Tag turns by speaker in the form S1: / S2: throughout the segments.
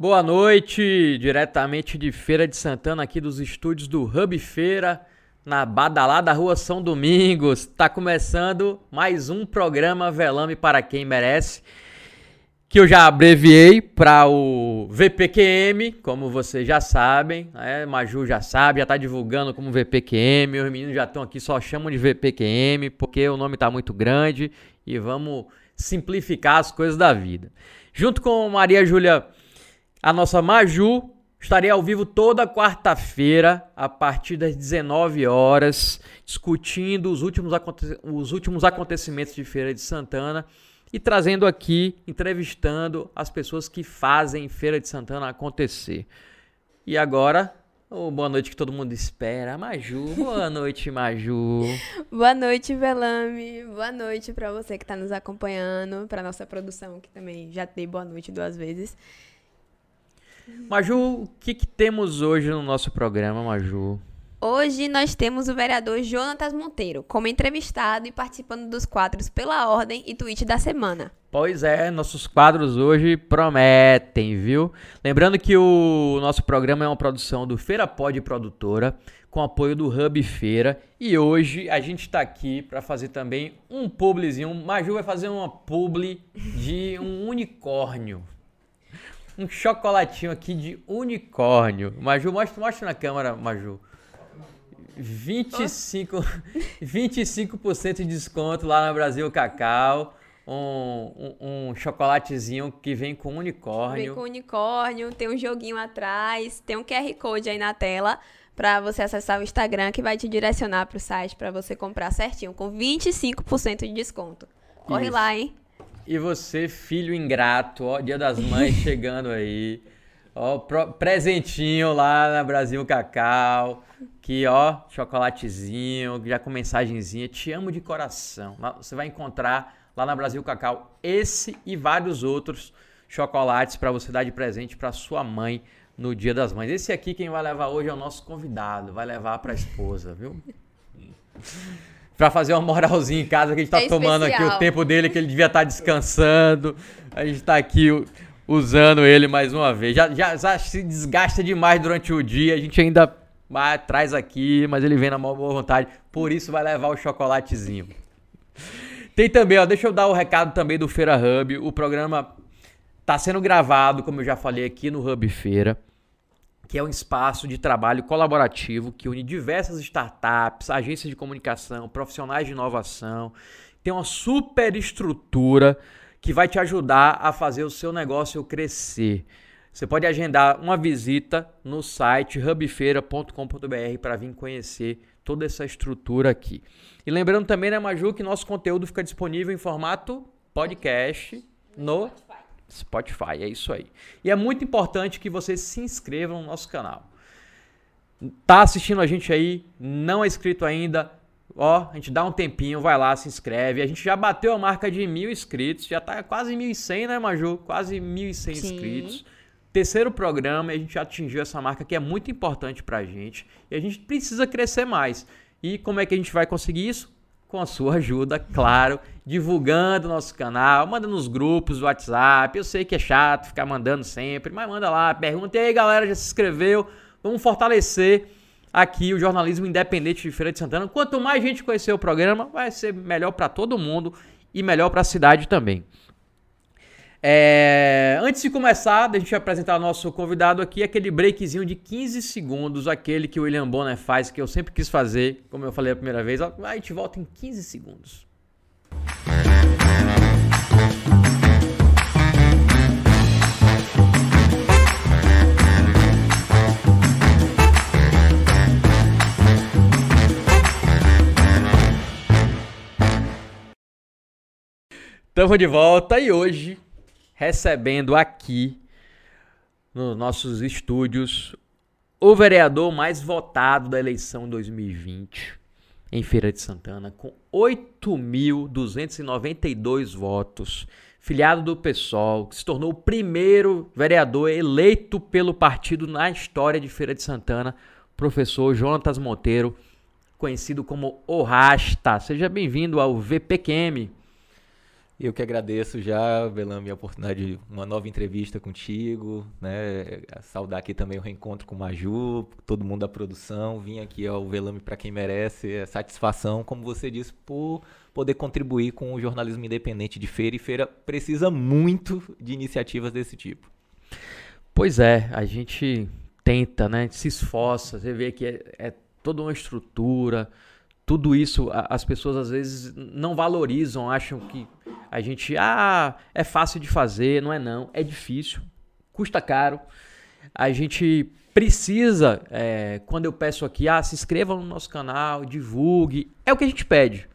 S1: Boa noite, diretamente de Feira de Santana, aqui dos estúdios do Hub Feira, na badalada Rua São Domingos. Tá começando mais um programa Velame para quem merece, que eu já abreviei para o VPQM, como vocês já sabem, né? Maju já sabe, já tá divulgando como VPQM, os meninos já estão aqui, só chamam de VPQM, porque o nome tá muito grande e vamos simplificar as coisas da vida. Junto com Maria Júlia a nossa Maju estarei ao vivo toda quarta-feira, a partir das 19 horas, discutindo os últimos, os últimos acontecimentos de Feira de Santana e trazendo aqui, entrevistando as pessoas que fazem Feira de Santana acontecer. E agora, oh, boa noite que todo mundo espera. Maju, boa noite, Maju.
S2: boa noite, Velame. Boa noite para você que está nos acompanhando, para nossa produção, que também já dei boa noite duas vezes.
S1: Maju, o que, que temos hoje no nosso programa, Maju?
S2: Hoje nós temos o vereador Jonatas Monteiro como entrevistado e participando dos quadros pela ordem e tweet da semana.
S1: Pois é, nossos quadros hoje prometem, viu? Lembrando que o nosso programa é uma produção do Feira Pod Produtora, com apoio do Hub Feira, e hoje a gente está aqui para fazer também um publizinho. Maju vai fazer uma publi de um unicórnio um chocolatinho aqui de unicórnio. Maju, mostra, mostra na câmera, Maju. 25, 25% de desconto lá na Brasil Cacau. Um, um, um, chocolatezinho que vem com unicórnio.
S2: Vem com unicórnio, tem um joguinho atrás, tem um QR Code aí na tela para você acessar o Instagram que vai te direcionar para o site para você comprar certinho, com 25% de desconto. Corre Isso. lá, hein?
S1: E você, filho ingrato, ó, Dia das Mães chegando aí. Ó, presentinho lá na Brasil Cacau. Que, ó, chocolatezinho, já com mensagenzinha. Te amo de coração. Você vai encontrar lá na Brasil Cacau esse e vários outros chocolates para você dar de presente para sua mãe no Dia das Mães. Esse aqui quem vai levar hoje é o nosso convidado, vai levar para a esposa, viu? para fazer uma moralzinha em casa, que a gente tá é tomando aqui o tempo dele, que ele devia estar tá descansando. A gente tá aqui usando ele mais uma vez. Já, já, já, se desgasta demais durante o dia, a gente ainda vai, traz aqui, mas ele vem na maior boa vontade. Por isso vai levar o chocolatezinho. Tem também, ó, deixa eu dar o recado também do Feira Hub. O programa tá sendo gravado, como eu já falei aqui no Hub Feira que é um espaço de trabalho colaborativo que une diversas startups, agências de comunicação, profissionais de inovação. Tem uma super estrutura que vai te ajudar a fazer o seu negócio crescer. Você pode agendar uma visita no site hubfeira.com.br para vir conhecer toda essa estrutura aqui. E lembrando também, né, Maju, que nosso conteúdo fica disponível em formato podcast no Spotify, é isso aí. E é muito importante que você se inscreva no nosso canal. Tá assistindo a gente aí, não é inscrito ainda, ó, a gente dá um tempinho, vai lá, se inscreve. A gente já bateu a marca de mil inscritos, já tá quase 1.100, né, Maju? Quase 1.100 inscritos. Terceiro programa, e a gente já atingiu essa marca que é muito importante pra gente. E a gente precisa crescer mais. E como é que a gente vai conseguir isso? Com a sua ajuda, claro, divulgando nosso canal, manda nos grupos WhatsApp. Eu sei que é chato ficar mandando sempre, mas manda lá, pergunta e aí, galera, já se inscreveu? Vamos fortalecer aqui o jornalismo independente de Feira de Santana. Quanto mais gente conhecer o programa, vai ser melhor para todo mundo e melhor para a cidade também. É, antes de começar, a gente apresentar nosso convidado aqui, aquele breakzinho de 15 segundos, aquele que o William Bonner faz, que eu sempre quis fazer, como eu falei a primeira vez. A gente volta em 15 segundos. Estamos de volta e hoje recebendo aqui nos nossos estúdios o vereador mais votado da eleição 2020 em Feira de Santana, com 8.292 votos, filiado do PSOL, que se tornou o primeiro vereador eleito pelo partido na história de Feira de Santana, professor Jonatas Monteiro, conhecido como O Rasta. Seja bem-vindo ao VPQM.
S3: Eu que agradeço já, Velame, a oportunidade de uma nova entrevista contigo, né? Saudar aqui também o reencontro com o Maju, todo mundo da produção. Vim aqui ao Velame para quem merece, é satisfação, como você disse, por poder contribuir com o jornalismo independente de feira. E feira precisa muito de iniciativas desse tipo.
S1: Pois é, a gente tenta, né? Se esforça, você vê que é, é toda uma estrutura tudo isso as pessoas às vezes não valorizam, acham que a gente, ah, é fácil de fazer, não é não, é difícil, custa caro. A gente precisa, é, quando eu peço aqui, ah, se inscreva no nosso canal, divulgue, é o que a gente pede.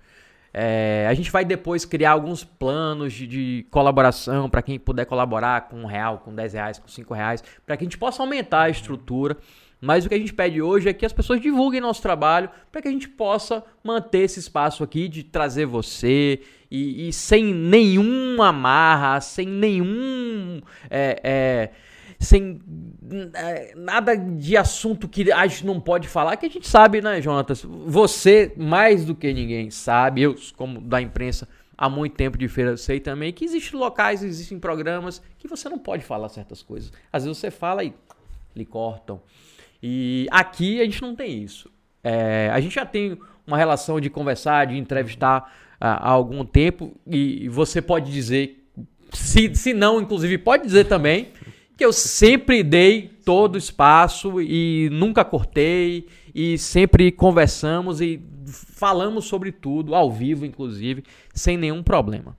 S1: É, a gente vai depois criar alguns planos de, de colaboração para quem puder colaborar com um real, com dez reais, com cinco reais, para que a gente possa aumentar a estrutura. Mas o que a gente pede hoje é que as pessoas divulguem nosso trabalho para que a gente possa manter esse espaço aqui de trazer você e, e sem nenhuma amarra, sem nenhum. É, é, sem é, nada de assunto que a gente não pode falar, que a gente sabe, né, Jonatas? Você, mais do que ninguém, sabe, eu, como da imprensa, há muito tempo de feira, sei também que existem locais, existem programas que você não pode falar certas coisas. Às vezes você fala e lhe cortam. E aqui a gente não tem isso. É, a gente já tem uma relação de conversar, de entrevistar há algum tempo, e, você pode dizer, se, se não, inclusive, pode dizer também, que eu sempre dei todo o espaço e nunca cortei, e sempre conversamos e falamos sobre tudo, ao vivo, inclusive, sem nenhum problema.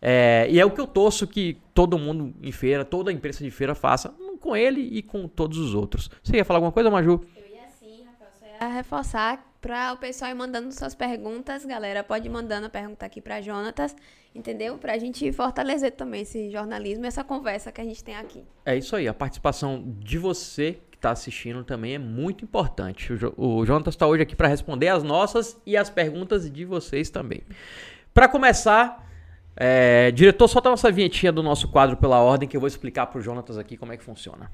S1: É, e é o que eu torço que todo mundo em feira, toda imprensa de feira faça com ele e com todos os outros. Você ia falar alguma coisa, Maju?
S2: Eu ia sim, Rafael. Só ia reforçar para o pessoal ir mandando suas perguntas, galera. Pode ir mandando a pergunta aqui para Jonatas, entendeu? Para a gente fortalecer também esse jornalismo e essa conversa que a gente tem aqui.
S1: É isso aí. A participação de você que está assistindo também é muito importante. O, o Jonatas está hoje aqui para responder as nossas e as perguntas de vocês também. Para começar, é, diretor, solta a nossa vinhetinha do nosso quadro pela ordem que eu vou explicar pro Jonatas aqui como é que funciona.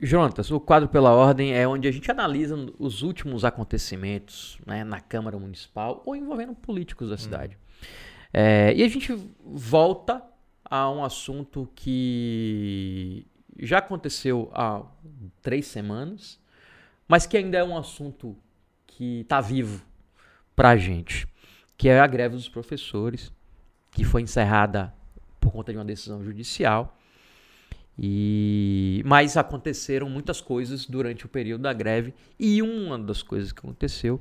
S1: Jonatas, o quadro pela ordem é onde a gente analisa os últimos acontecimentos né, na Câmara Municipal ou envolvendo políticos da cidade. Hum. É, e a gente volta a um assunto que já aconteceu há três semanas, mas que ainda é um assunto que está vivo para a gente, que é a greve dos professores, que foi encerrada por conta de uma decisão judicial. E mas aconteceram muitas coisas durante o período da greve e uma das coisas que aconteceu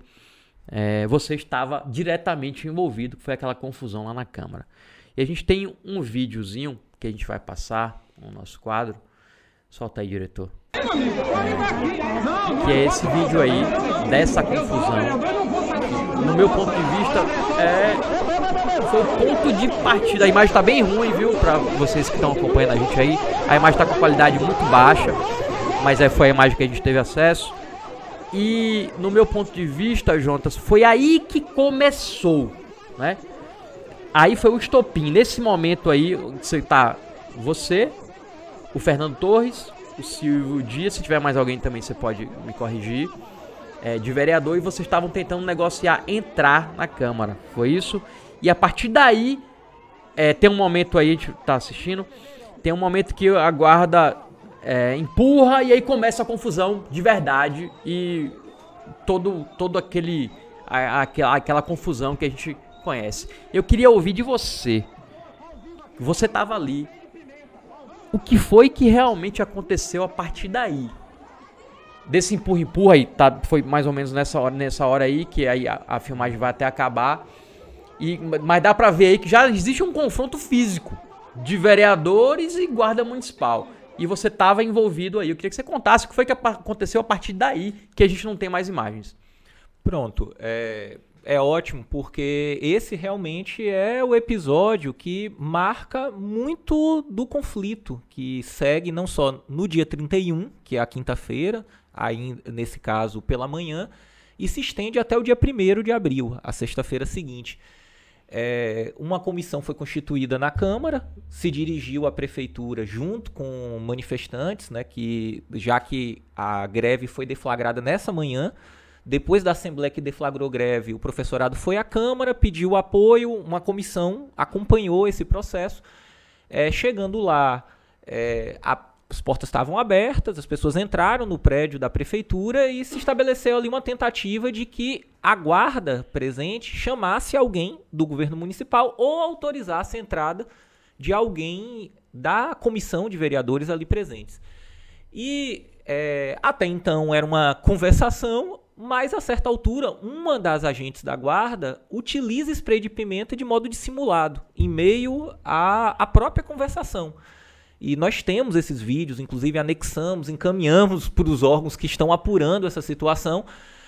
S1: é, você estava diretamente envolvido, que foi aquela confusão lá na Câmara. E a gente tem um videozinho que a gente vai passar no nosso quadro. Solta aí, diretor. Que é esse vídeo aí dessa confusão. No meu ponto de vista, é foi o ponto de partida. A imagem está bem ruim, viu? Para vocês que estão acompanhando a gente aí. A imagem está com qualidade muito baixa, mas é, foi a imagem que a gente teve acesso. E no meu ponto de vista, Jontas, foi aí que começou, né? Aí foi o estopim. Nesse momento aí, você tá você, o Fernando Torres, o Silvio Dias, se tiver mais alguém também você pode me corrigir, é, de vereador, e vocês estavam tentando negociar entrar na Câmara. Foi isso? E a partir daí, é, tem um momento aí, a gente tá assistindo, tem um momento que a guarda é, empurra e aí começa a confusão de verdade e todo, todo aquele a, aquela, confusão que a gente conhece. Eu queria ouvir de você. Você estava ali, o que foi que realmente aconteceu a partir daí. Desse empurra-empurra aí, tá, foi mais ou menos nessa hora, nessa hora aí, que aí a, a filmagem vai até acabar. E, mas dá pra ver aí que já existe um confronto físico de vereadores e guarda municipal. E você tava envolvido aí. Eu queria que você contasse o que foi que aconteceu a partir daí, que a gente não tem mais imagens.
S3: Pronto. É, é ótimo porque esse realmente é o episódio que marca muito do conflito que segue não só no dia 31, que é a quinta-feira, aí nesse caso pela manhã, e se estende até o dia 1 de abril, a sexta-feira seguinte. é, uma comissão foi constituída na Câmara, se dirigiu à prefeitura junto com manifestantes, né, que já que a greve foi deflagrada nessa manhã, depois da Assembleia que deflagrou greve, o professorado foi à Câmara, pediu apoio, uma comissão acompanhou esse processo. É, chegando lá, é, a, as portas estavam abertas, as pessoas entraram no prédio da prefeitura e se estabeleceu ali uma tentativa de que a guarda presente chamasse alguém do governo municipal ou autorizasse a entrada de alguém da comissão de vereadores ali presentes. E é, até então era uma conversação, mas a certa altura, uma das agentes da guarda utiliza spray de pimenta de modo dissimulado, em meio à, à própria conversação. E nós temos esses vídeos, inclusive anexamos, encaminhamos para os órgãos que estão apurando essa situação.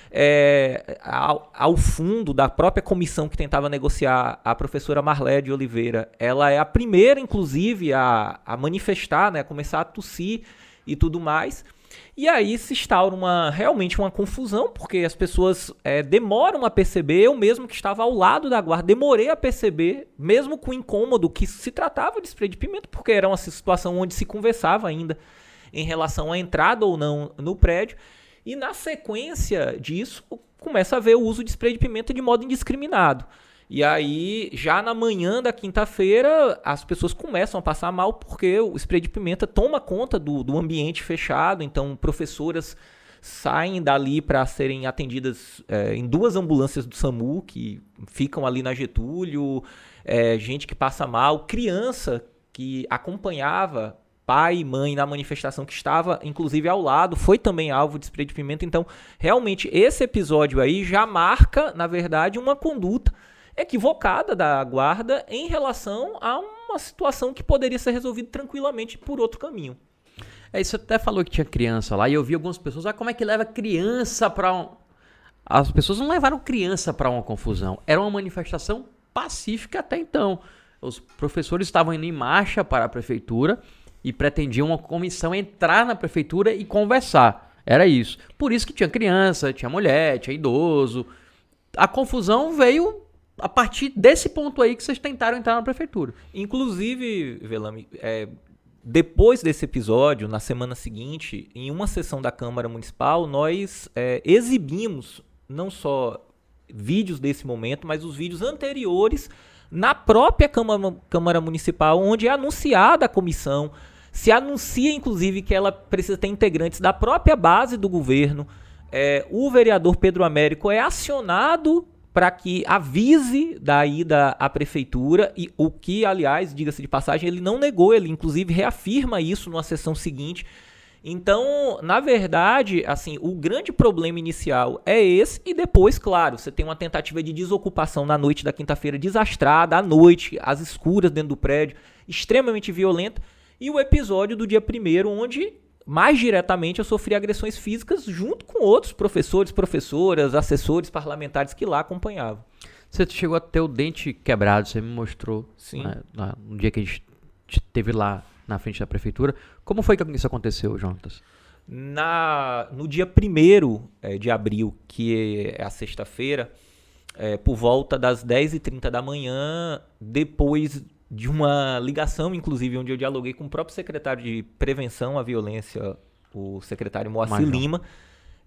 S3: É, ao, ao, fundo da própria comissão que tentava negociar, a professora Marlé de Oliveira, ela é a primeira, inclusive, a, a manifestar, né, a começar a tossir e tudo mais. E aí se instaura uma, realmente uma confusão, porque as pessoas é, demoram a perceber. Eu mesmo que estava ao lado da guarda, demorei a perceber, mesmo com incômodo, que se tratava de spray de pimenta, porque era uma situação onde se conversava ainda em relação à entrada ou não no prédio. E na sequência disso, começa a ver o uso de spray de pimenta de modo indiscriminado. E aí, já na manhã da quinta-feira, as pessoas começam a passar mal porque o spray de pimenta toma conta do, do ambiente fechado. Então, professoras saem dali para serem atendidas é, em duas ambulâncias do SAMU que ficam ali na Getúlio, é, gente que passa mal, criança que acompanhava pai e mãe na manifestação que estava inclusive ao lado, foi também alvo de spray de pimenta. Então, realmente esse episódio aí já marca, na verdade, uma conduta equivocada da guarda em relação a uma situação que poderia ser resolvida tranquilamente por outro caminho.
S1: É, isso até falou que tinha criança lá, e eu vi algumas pessoas, ah, como é que leva criança para um... As pessoas não levaram criança para uma confusão. Era uma manifestação pacífica até então. Os professores estavam indo em marcha para a prefeitura e pretendiam uma comissão entrar na prefeitura e conversar. Era isso. Por isso que tinha criança, tinha mulher, tinha idoso. A confusão veio a partir desse ponto aí que vocês tentaram entrar na prefeitura.
S3: Inclusive, Velame, é, depois desse episódio, na semana seguinte, em uma sessão da Câmara Municipal, nós é, exibimos não só vídeos desse momento, mas os vídeos anteriores na própria Câmara, Câmara Municipal, onde é anunciada a comissão, se anuncia inclusive que ela precisa ter integrantes da própria base do governo. É, o vereador Pedro Américo é acionado para que avise da ida à prefeitura e o que, aliás, diga-se de passagem, ele não negou, ele inclusive reafirma isso numa sessão seguinte. Então, na verdade, assim, o grande problema inicial é esse e depois, claro, você tem uma tentativa de desocupação na noite da quinta-feira desastrada, à noite, às escuras dentro do prédio, extremamente violenta, e o episódio do dia primeiro onde mais diretamente eu sofri agressões físicas junto com outros professores, professoras, assessores parlamentares que lá acompanhavam.
S1: Você chegou a ter o dente quebrado, você me mostrou
S3: Sim.
S1: Né, no dia que a gente teve lá na frente da prefeitura. Como foi que isso aconteceu, Jonas?
S3: Na, no dia 1 é, de abril, que é a sexta-feira, é, por volta das 10h30 da manhã, depois de uma ligação, inclusive, onde eu dialoguei com o próprio secretário de Prevenção à Violência, o secretário Moacir. Lima.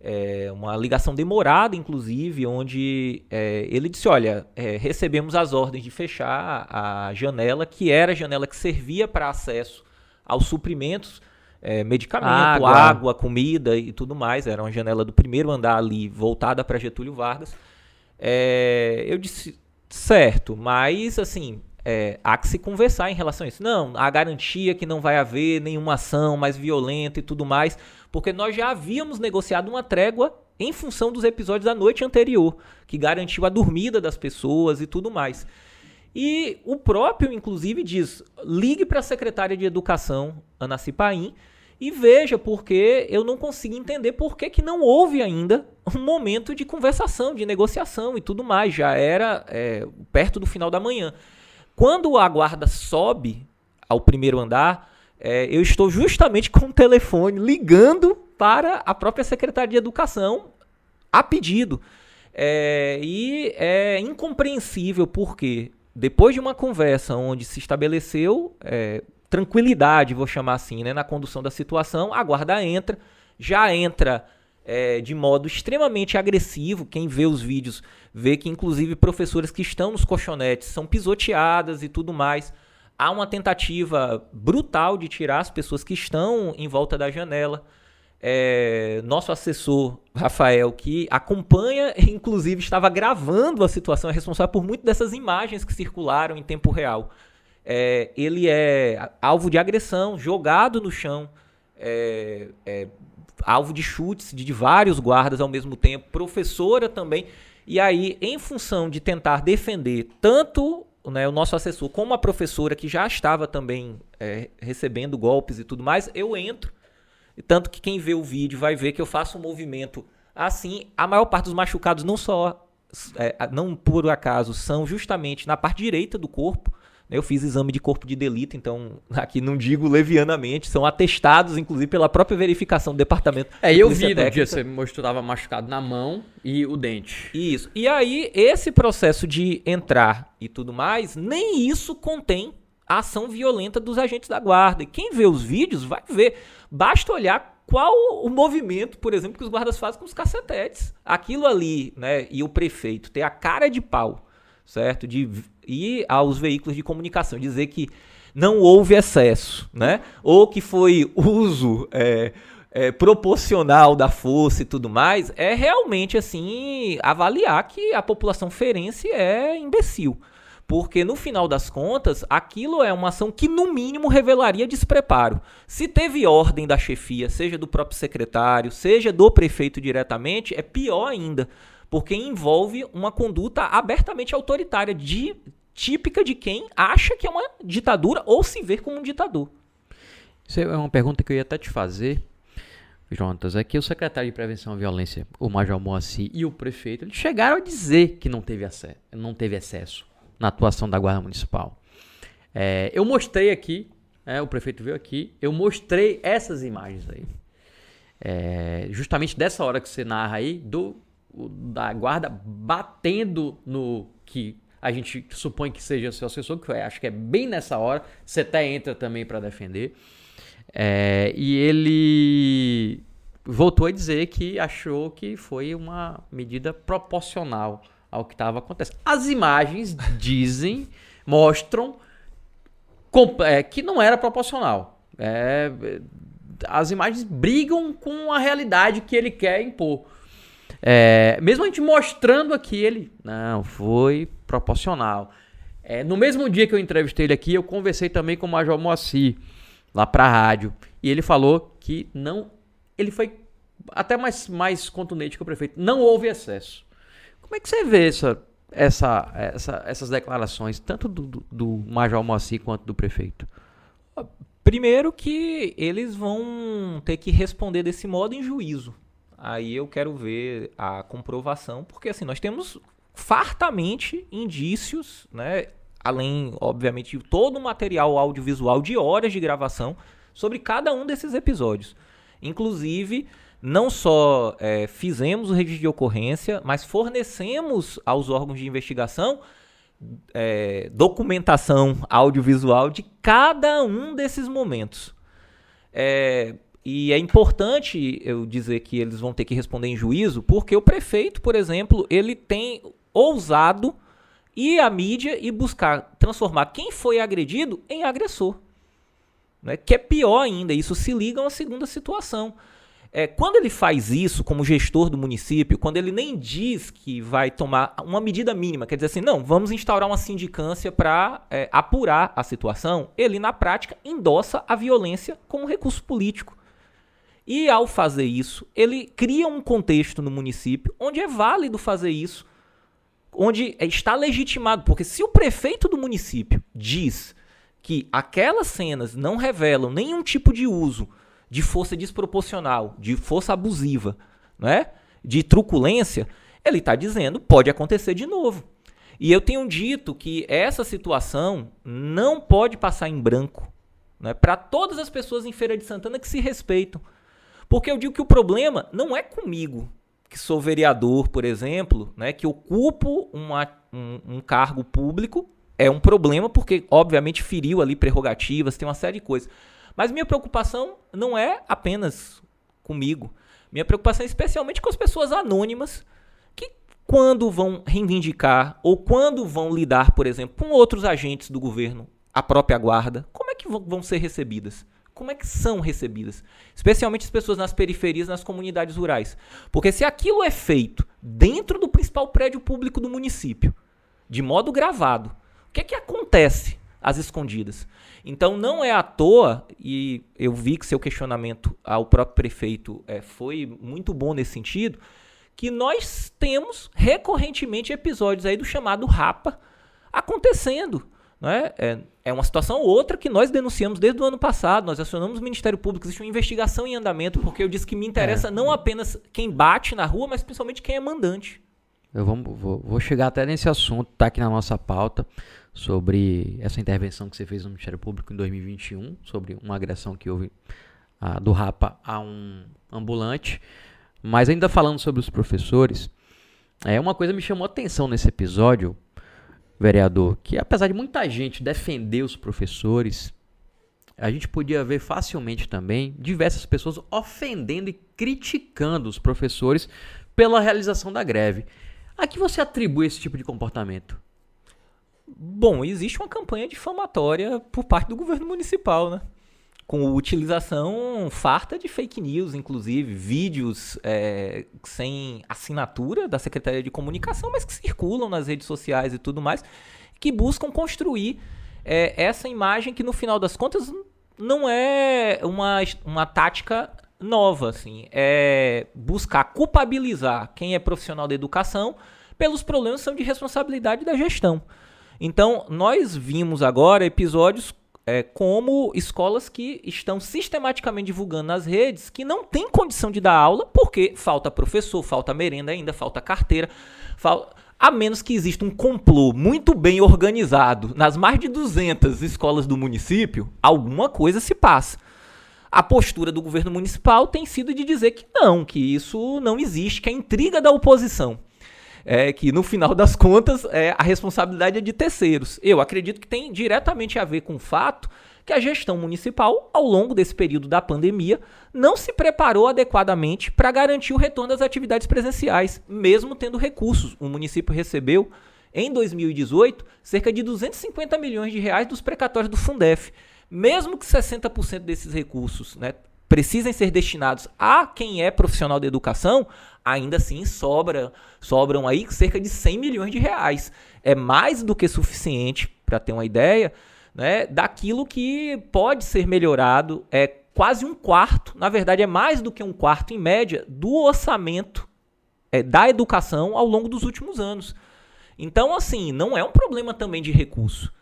S3: É, uma ligação demorada, inclusive, onde é, ele disse: Olha, é, recebemos as ordens de fechar a janela, que era a janela que servia para acesso aos suprimentos, é, medicamento, água. água. comida e tudo mais. Era uma janela do primeiro andar ali, voltada para Getúlio Vargas. É, eu disse: Certo, mas assim, é, há que se conversar em relação a isso. Não, a garantia que não vai haver nenhuma ação mais violenta e tudo mais, porque nós já havíamos negociado uma trégua em função dos episódios da noite anterior, que garantiu a dormida das pessoas e tudo mais. E o próprio, inclusive, diz: ligue para a secretária de Educação, Ana Cipaim, e veja porque eu não consigo entender por que, que não houve ainda um momento de conversação, de negociação e tudo mais. Já era é, perto do final da manhã. Quando a guarda sobe ao primeiro andar, é, eu estou justamente com o telefone ligando para a própria Secretaria de Educação a pedido. É, e é incompreensível porque depois de uma conversa onde se estabeleceu é, tranquilidade, vou chamar assim, né, na condução da situação, a guarda entra, já entra é, de modo extremamente agressivo. Quem vê os vídeos vê que, inclusive, professoras que estão nos colchonetes são pisoteadas e tudo mais. Há uma tentativa brutal de tirar as pessoas que estão em volta da janela. É, nosso assessor, Rafael, que acompanha, inclusive estava gravando a situação, é responsável por muitas dessas imagens que circularam em tempo real. É, ele é alvo de agressão, jogado no chão, é, é alvo de chutes de, vários guardas ao mesmo tempo, professora também. E aí, em função de tentar defender tanto né, o nosso assessor como a professora, que já estava também é, recebendo golpes e tudo mais, eu entro. Tanto que quem vê o vídeo vai ver que eu faço um movimento assim. A maior parte dos machucados não só, é, não por acaso, são justamente na parte direita do corpo. Eu fiz exame de corpo de delito, então aqui não digo levianamente, são atestados, inclusive, pela própria verificação do departamento.
S1: É, eu vi no dia você mostrou estava machucado na mão e o dente.
S3: Isso. E aí, esse processo de entrar e tudo mais, nem isso contém a ação violenta dos agentes da guarda. E quem vê os vídeos vai ver. Basta olhar qual o movimento, por exemplo, que os guardas fazem com os cacetetes. Aquilo ali, né, e o prefeito ter a cara de pau certo? De ir aos veículos de comunicação, dizer que não houve excesso, né? Ou que foi uso é, é, proporcional da força e tudo mais, é realmente assim avaliar que a população ferense é imbecil. Porque no final das contas, aquilo é uma ação que no mínimo revelaria despreparo. Se teve ordem da chefia, seja do próprio secretário, seja do prefeito diretamente, é pior ainda porque envolve uma conduta abertamente autoritária, de, típica de quem acha que é uma ditadura ou se vê como um ditador.
S1: Isso é uma pergunta que eu ia até te fazer, Jonatas, é que o secretário de Prevenção à Violência, o Major Moacir, e o prefeito, eles chegaram a dizer que não teve, acesso, não teve excesso na atuação da Guarda Municipal. É, eu mostrei aqui, é, o prefeito veio aqui, eu mostrei essas imagens aí. É, justamente dessa hora que você narra aí, do da guarda batendo no que a gente supõe que seja seu assessor, que eu acho que é bem nessa hora. Você até entra também para defender. É, e ele voltou a dizer que achou que foi uma medida proporcional ao que estava acontecendo. As imagens dizem, mostram é, que não era proporcional. É, as imagens brigam com a realidade que ele quer impor. É, mesmo a gente mostrando aqui, ele. Não, foi proporcional. É, no mesmo dia que eu entrevistei ele aqui, eu conversei também com o Major Moacir, lá pra rádio. E ele falou que não. Ele foi até mais, mais contundente que o prefeito. Não houve excesso. Como é que você vê essa, essa, essa, essas declarações, tanto do, do, do Major Moacir quanto do prefeito?
S3: Primeiro que eles vão ter que responder desse modo em juízo aí eu quero ver a comprovação, porque assim, nós temos fartamente indícios, né, além, obviamente, de todo o material audiovisual de horas de gravação sobre cada um desses episódios. Inclusive, não só é, fizemos o registro de ocorrência, mas fornecemos aos órgãos de investigação é, documentação audiovisual de cada um desses momentos. É, e é importante eu dizer que eles vão ter que responder em juízo, porque o prefeito, por exemplo, ele tem ousado ir à mídia e buscar transformar quem foi agredido em agressor. Né? Que é pior ainda, isso se liga a uma segunda situação. É, quando ele faz isso como gestor do município, quando ele nem diz que vai tomar uma medida mínima, quer dizer assim, não, vamos instaurar uma sindicância para é, apurar a situação, ele na prática endossa a violência como recurso político. E ao fazer isso, ele cria um contexto no município onde é válido fazer isso, onde está legitimado, porque se o prefeito do município diz que aquelas cenas não revelam nenhum tipo de uso de força desproporcional, de força abusiva, né? de truculência, ele está dizendo pode acontecer de novo. E eu tenho dito que essa situação não pode passar em branco né? para todas as pessoas em Feira de Santana que se respeitam. Porque eu digo que o problema não é comigo, que sou vereador, por exemplo, né, que ocupo uma, um, um cargo público é um problema porque, obviamente, feriu ali prerrogativas, tem uma série de coisas. Mas minha preocupação não é apenas comigo. Minha preocupação é especialmente com as pessoas anônimas que, quando vão reivindicar ou quando vão lidar, por exemplo, com outros agentes do governo, a própria guarda, como é que vão ser recebidas? Como é que são recebidas? Especialmente as pessoas nas periferias, nas comunidades rurais. Porque se aquilo é feito dentro do principal prédio público do município, de modo gravado, o que é que acontece às escondidas? Então não é à toa, e eu vi que seu questionamento ao próprio prefeito é, foi muito bom nesse sentido, que nós temos recorrentemente episódios aí do chamado Rapa acontecendo. Né? É, é uma situação ou outra que nós denunciamos desde o ano passado. Nós acionamos o Ministério Público, existe uma investigação em andamento, porque eu disse que me interessa é. não apenas quem bate na rua, mas principalmente quem é mandante.
S1: Eu vou, vou, vou chegar até nesse assunto, tá aqui na nossa pauta sobre essa intervenção que você fez no Ministério Público em 2021, sobre uma agressão que houve ah, do Rapa a um ambulante. Mas ainda falando sobre os professores, é uma coisa me chamou a atenção nesse episódio, vereador, que apesar de muita gente defender os professores, a gente podia ver facilmente também diversas pessoas ofendendo e criticando os professores pela realização da greve. A que você atribui esse tipo de comportamento?
S3: Bom, existe uma campanha difamatória por parte do governo municipal, né? Com utilização farta de fake news, inclusive, vídeos é, sem assinatura da Secretaria de Comunicação, mas que circulam nas redes sociais e tudo mais, que buscam construir é, essa imagem que, no final das contas, não é uma, uma tática nova, assim. É buscar culpabilizar quem é profissional da educação pelos problemas que são de responsabilidade da gestão. Então, nós vimos agora episódios é, como escolas que estão sistematicamente divulgando nas redes que não tem condição de dar aula porque falta professor, falta merenda ainda, falta carteira, a menos que exista um complô muito bem organizado nas mais de 200 escolas do município, alguma coisa se passa. A postura do governo municipal tem sido de dizer que não, que isso não existe, que é intriga da oposição é que no final das contas é, a responsabilidade é de terceiros. Eu acredito que tem diretamente a ver com o fato que a gestão municipal, ao longo desse período da pandemia, não se preparou adequadamente para garantir o retorno das atividades presenciais, mesmo tendo recursos. O município recebeu, em 2018, cerca de 250 milhões de reais dos precatórios do Fundef. Mesmo que 60% desses recursos né, precisem ser destinados a quem é profissional da educação, ainda assim sobra, sobram aí cerca de 100 milhões de reais. É mais do que suficiente, para ter uma ideia, né, daquilo que pode ser melhorado. É quase um quarto, na verdade é mais do que um quarto em média, do orçamento é, da educação ao longo dos últimos anos. Então, assim, não é um problema também de recurso.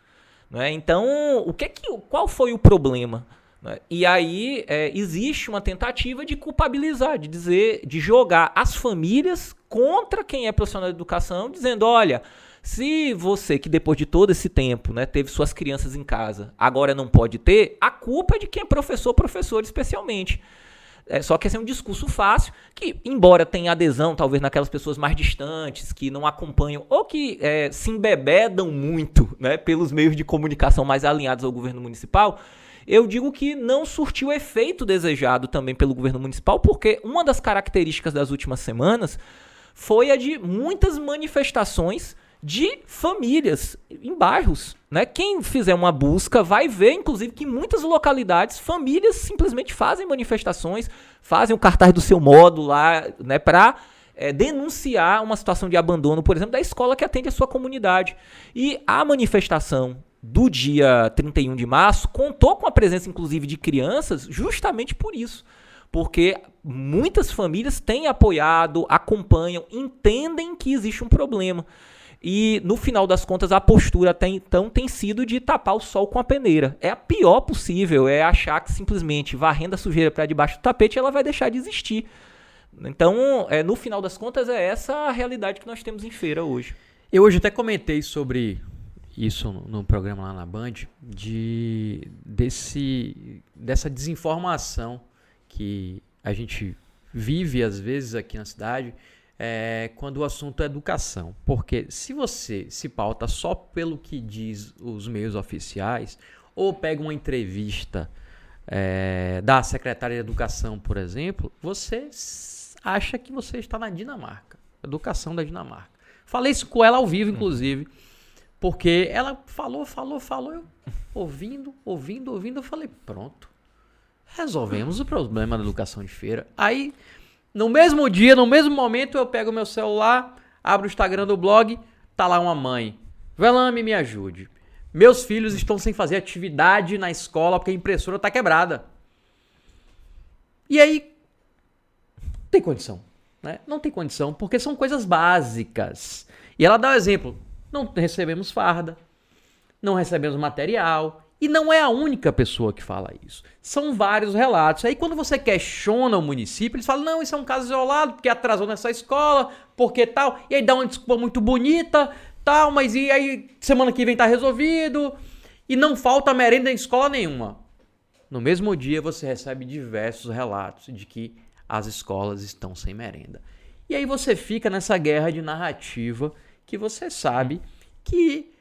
S3: Né? Então, o que é que, qual foi o problema? Né? E aí é, existe uma tentativa de culpabilizar, de dizer, de jogar as famílias contra quem é profissional de educação, dizendo, olha, se você que depois de todo esse tempo, né, teve suas crianças em casa, agora não pode ter, a culpa é de quem é professor, professor especialmente. É, só que esse é um discurso fácil, que, embora tenha adesão, talvez, naquelas pessoas mais distantes, que não acompanham, ou que é, se embebedam muito né, pelos meios de comunicação mais alinhados ao governo municipal, eu digo que não surtiu o efeito desejado também pelo governo municipal, porque uma das características das últimas semanas foi a de muitas manifestações de famílias em bairros. Né? Quem fizer uma busca vai ver, inclusive, que em muitas localidades famílias simplesmente fazem manifestações, fazem o cartaz do seu modo lá, né, para é, denunciar uma situação de abandono, por exemplo, da escola que atende a sua comunidade. E a manifestação do dia 31 de março contou com a presença, inclusive, de crianças, justamente por isso. Porque muitas famílias têm apoiado, acompanham, entendem que existe um problema. E no final das contas, a postura até então tem sido de tapar o sol com a peneira. É a pior possível, é achar que simplesmente varrendo a sujeira para debaixo do tapete ela vai deixar de existir. Então, é, no final das contas, é essa a realidade que nós temos em feira hoje.
S1: Eu hoje até comentei sobre isso no programa lá na Band, de desse, dessa desinformação que a gente vive às vezes aqui na cidade, é, quando o assunto é educação. Porque se você se pauta só pelo que diz os meios oficiais, ou pega uma entrevista é, da secretária de Educação, por exemplo, você acha que você está na Dinamarca. Educação da Dinamarca. Falei isso com ela ao vivo, inclusive. Porque ela falou, falou, falou, eu ouvindo, ouvindo, ouvindo, eu falei, pronto. Resolvemos o problema da educação de feira. Aí no mesmo dia, no mesmo momento, eu pego meu celular, abro o Instagram do blog, tá lá uma mãe. Velame, me ajude. Meus filhos estão sem fazer atividade na escola porque a impressora tá quebrada. E aí, tem condição, né? Não tem condição, porque são coisas básicas. E ela dá o um exemplo: não recebemos farda, não recebemos material, e não é a única pessoa que fala isso. São vários relatos. Aí quando você questiona o município, eles falam: não, isso é um caso isolado, porque atrasou nessa escola, porque tal. E aí dá uma desculpa muito bonita, tal, mas e aí semana que vem tá resolvido. E não falta merenda em escola nenhuma. No mesmo dia você recebe diversos relatos de que as escolas estão sem merenda. E aí você fica nessa guerra de narrativa que você sabe que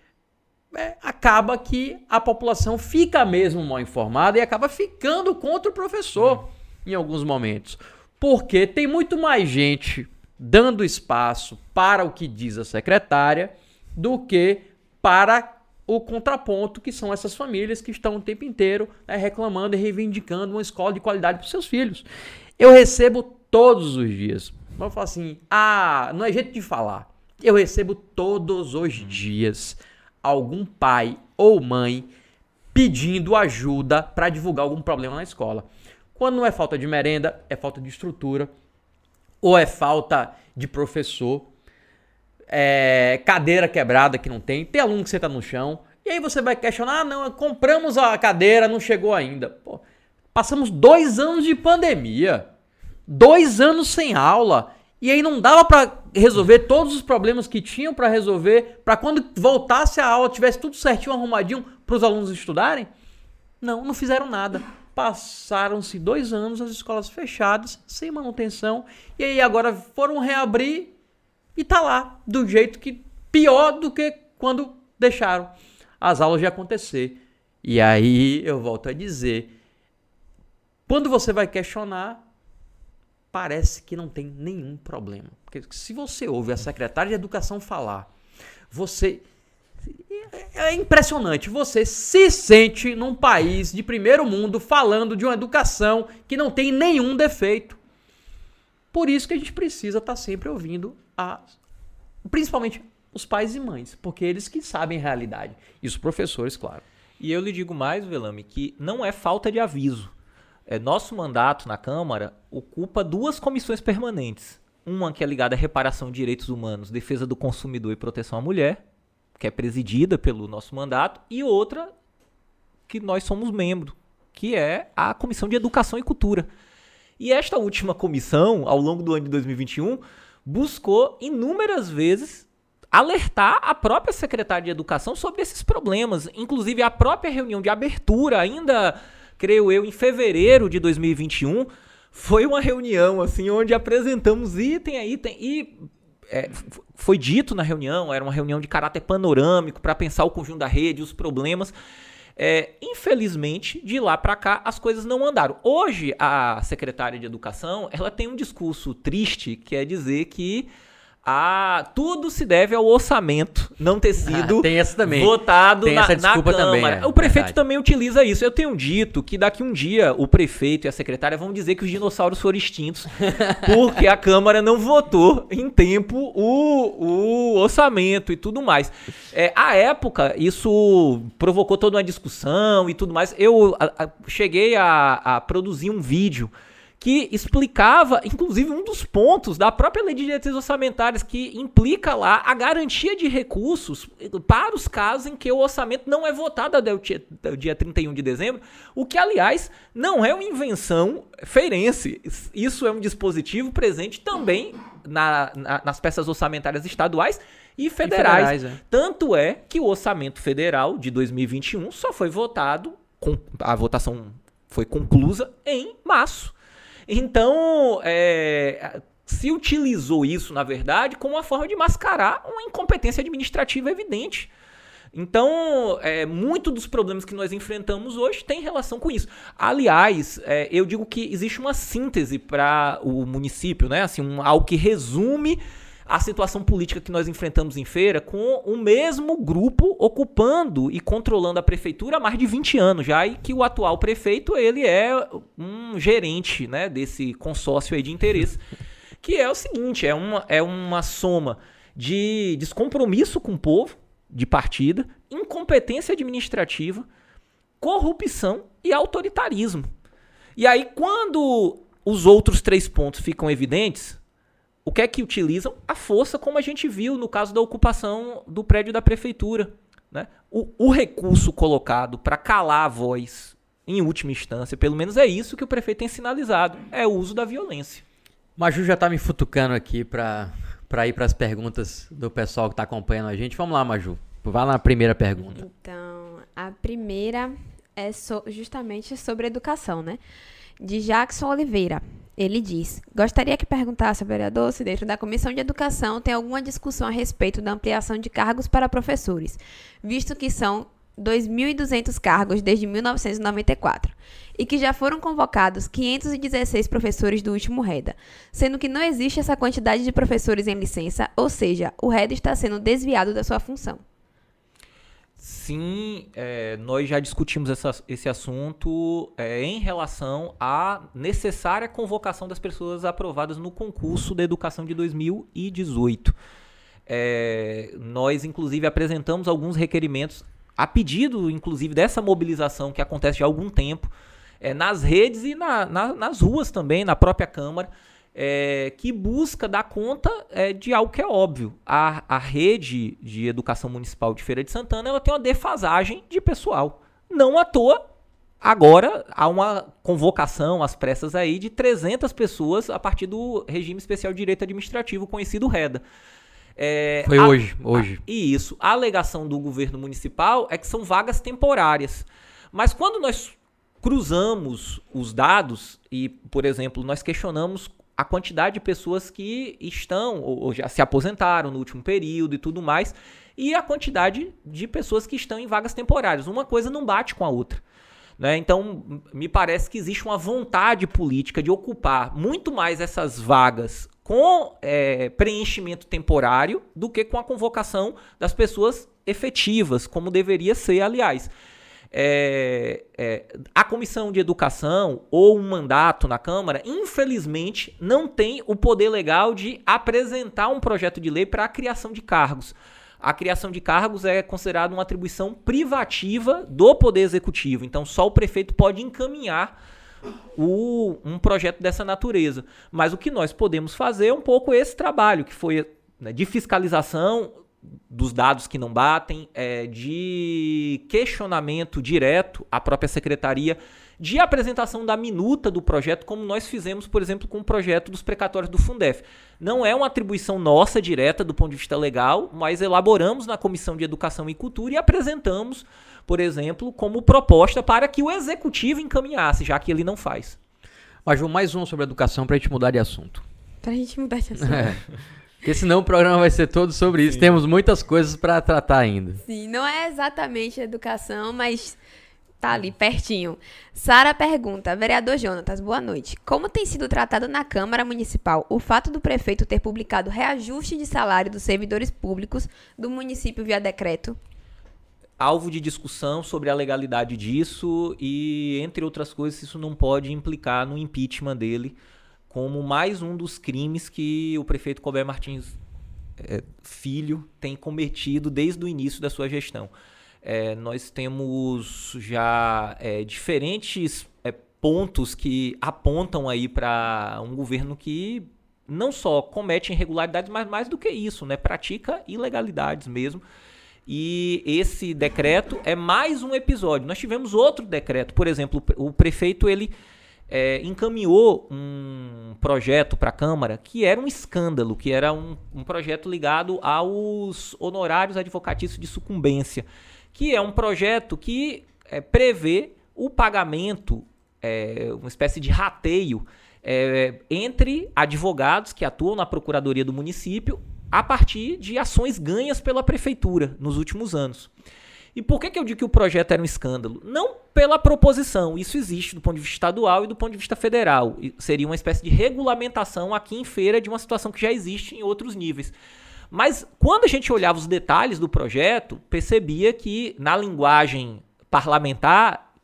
S1: é, acaba que a população fica mesmo mal informada e acaba ficando contra o professor em alguns momentos. Porque tem muito mais gente dando espaço para o que diz a secretária do que para o contraponto, que são essas famílias que estão o tempo inteiro né, reclamando e reivindicando uma escola de qualidade para os seus filhos. Eu recebo todos os dias. Vamos falar assim, ah, não é jeito de falar. Eu recebo todos os dias algum pai ou mãe pedindo ajuda para divulgar algum problema na escola. Quando não é falta de merenda, é falta de estrutura, ou é falta de professor, é cadeira quebrada que não tem, tem aluno que senta no chão, e aí você vai questionar: ah, não, compramos a cadeira, não chegou ainda. Pô, passamos dois anos de pandemia, dois anos sem aula. E aí não dava para resolver todos os problemas que tinham para resolver, para quando voltasse a aula tivesse tudo certinho, arrumadinho para os alunos estudarem? Não, não fizeram nada. Passaram-se dois anos as escolas fechadas, sem manutenção, e aí agora foram reabrir e tá lá, do jeito que pior do que quando deixaram as aulas de acontecer. E aí eu volto a dizer, quando você vai questionar, parece que não tem nenhum problema. Porque se você ouve a secretária de Educação falar, você. É impressionante. Você se sente num país de primeiro mundo falando de uma educação que não tem nenhum defeito. Por isso que a gente precisa estar tá sempre ouvindo a, principalmente os pais e mães, porque eles que sabem a realidade. E os professores, claro.
S3: E eu lhe digo mais, Velame, que não é falta de aviso é, nosso mandato na Câmara ocupa duas comissões permanentes. Uma que é ligada à reparação de direitos humanos, defesa do consumidor e proteção à mulher, que é presidida pelo nosso mandato, e outra que nós somos membro, que é a Comissão de Educação e Cultura. E esta última comissão, ao longo do ano de 2021, buscou inúmeras vezes alertar a própria secretária de Educação sobre esses problemas, inclusive a própria reunião de abertura ainda creio eu, em fevereiro de 2021, foi uma reunião assim onde apresentamos item a item e é, foi dito na reunião, era uma reunião de caráter panorâmico para pensar o conjunto da rede, os problemas. É, infelizmente, de lá para cá, as coisas não andaram. Hoje, a secretária de Educação ela tem um discurso triste, que é dizer que a, tudo se deve ao orçamento não ter sido
S1: ah,
S3: votado
S1: tem
S3: na,
S1: essa
S3: na Câmara.
S1: Também, é,
S3: o prefeito
S1: verdade.
S3: também utiliza isso. Eu tenho dito que daqui um dia o prefeito e a secretária vão dizer que os dinossauros foram extintos porque a Câmara não votou em tempo o, o orçamento e tudo mais. É, à época, isso provocou toda uma discussão e tudo mais. Eu a, a, cheguei a, a produzir um vídeo que explicava, inclusive, um dos pontos da própria lei de diretrizes orçamentárias, que implica lá a garantia de recursos para os casos em que o orçamento não é votado até o dia, dia 31 de dezembro, o que, aliás, não é uma invenção feirense. Isso é um dispositivo presente também na, na, nas peças orçamentárias estaduais e federais. E federais é. Tanto é que o orçamento federal de 2021 só foi votado, com, a votação foi conclusa em março. Então, é, se utilizou isso, na verdade, como uma forma de mascarar uma incompetência administrativa evidente. Então, é, muito dos problemas que nós enfrentamos hoje tem relação com isso. Aliás, é, eu digo que existe uma síntese para o município, né? Assim, um, algo que resume a situação política que nós enfrentamos em feira com o mesmo grupo ocupando e controlando a prefeitura há mais de 20 anos já e que o atual prefeito ele é um gerente né, desse consórcio aí de interesse que é o seguinte é uma, é uma soma de descompromisso com o povo de partida, incompetência administrativa, corrupção e autoritarismo. E aí, quando os outros três pontos ficam evidentes, o que é que utilizam? A força, como a gente viu no caso da ocupação do prédio da prefeitura. Né? O, o recurso colocado para calar a voz, em última instância, pelo menos é isso que o prefeito tem sinalizado: é o uso da violência.
S1: Maju já está me futucando aqui para para ir para as perguntas do pessoal que está acompanhando a gente. Vamos lá, Maju. Vá na primeira pergunta.
S2: Então, a primeira é so, justamente sobre educação, né? De Jackson Oliveira. Ele diz: Gostaria que perguntasse ao vereador se dentro da Comissão de Educação tem alguma discussão a respeito da ampliação de cargos para professores, visto que são 2.200 cargos desde 1994 e que já foram convocados 516 professores do último REDA, sendo que não existe essa quantidade de professores em licença, ou seja, o REDA está sendo desviado da sua função.
S3: Sim, é, nós já discutimos essa, esse assunto é, em relação à necessária convocação das pessoas aprovadas no concurso da educação de 2018. É, nós, inclusive, apresentamos alguns requerimentos a pedido, inclusive, dessa mobilização que acontece há algum tempo é, nas redes e na, na, nas ruas também, na própria Câmara, é, que busca dar conta é, de algo que é óbvio. A, a rede de educação municipal de Feira de Santana ela tem uma defasagem de pessoal. Não à toa, agora há uma convocação às pressas aí de 300 pessoas a partir do regime especial de direito administrativo, conhecido REDA.
S1: É, Foi a, hoje, hoje.
S3: E isso. A alegação do governo municipal é que são vagas temporárias. Mas quando nós cruzamos os dados e, por exemplo, nós questionamos a quantidade de pessoas que estão ou, já se aposentaram no último período e tudo mais, e a quantidade de pessoas que estão em vagas temporárias. Uma coisa não bate com a outra. Né? Então, me parece que existe uma vontade política de ocupar muito mais essas vagas com é, preenchimento temporário do que com a convocação das pessoas efetivas, como deveria ser, aliás. É, é, a comissão de educação ou um mandato na Câmara, infelizmente, não tem o poder legal de apresentar um projeto de lei para a criação de cargos. A criação de cargos é considerada uma atribuição privativa do Poder Executivo, então só o prefeito pode encaminhar o, um projeto dessa natureza. Mas o que nós podemos fazer é um pouco esse trabalho, que foi né, de fiscalização dos dados que não batem, é, de questionamento direto à própria secretaria, de apresentação da minuta do projeto, como nós fizemos, por exemplo, com o projeto dos precatórios do Fundef. Não é uma atribuição nossa direta do ponto de vista legal, mas elaboramos na Comissão de Educação e Cultura e apresentamos por exemplo, como proposta para que o executivo encaminhasse, já que ele não faz.
S1: Mas mais um sobre educação para a gente mudar de assunto.
S2: Para a gente mudar de assunto.
S1: É. Porque senão o programa vai ser todo sobre isso. Sim. Temos muitas coisas para tratar ainda.
S2: Sim, não é exatamente educação, mas tá ali pertinho. Sara pergunta: Vereador Jonatas, boa noite. Como tem sido tratado na Câmara Municipal o fato do prefeito ter publicado reajuste de salário dos servidores públicos do município via decreto?
S3: alvo de discussão sobre a legalidade disso e, entre outras coisas, isso não pode implicar no impeachment dele como mais um dos crimes que o prefeito Colbert Martins é, Filho tem cometido desde o início da sua gestão. É, nós temos já é, diferentes é, pontos que apontam aí para um governo que não só comete irregularidades, mas mais do que isso, né, pratica ilegalidades mesmo. E esse decreto é mais um episódio. Nós tivemos outro decreto, por exemplo, o prefeito ele é, encaminhou um projeto para a Câmara que era um escândalo, que era um, um projeto ligado aos honorários advocatícios de sucumbência, que é um projeto que é, prevê o pagamento é, uma espécie de rateio é, entre advogados que atuam na procuradoria do município a partir de ações ganhas pela prefeitura nos últimos anos. E por que, que eu digo que o projeto era um escândalo? Não pela proposição, isso existe do ponto de vista estadual e do ponto de vista federal. Seria uma espécie de regulamentação aqui em feira de uma situação que já existe em outros níveis. Mas quando a gente olhava os detalhes do projeto, percebia que na linguagem parlamentar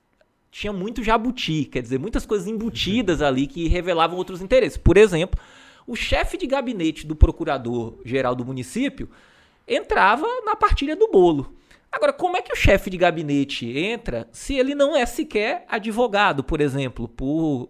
S3: tinha muito jabuti, quer dizer, muitas coisas embutidas ali que revelavam outros interesses. Por exemplo, o chefe de gabinete do procurador-geral do município entrava na partilha do bolo. Agora, como é que o chefe de gabinete entra se ele não é sequer advogado, por exemplo, por,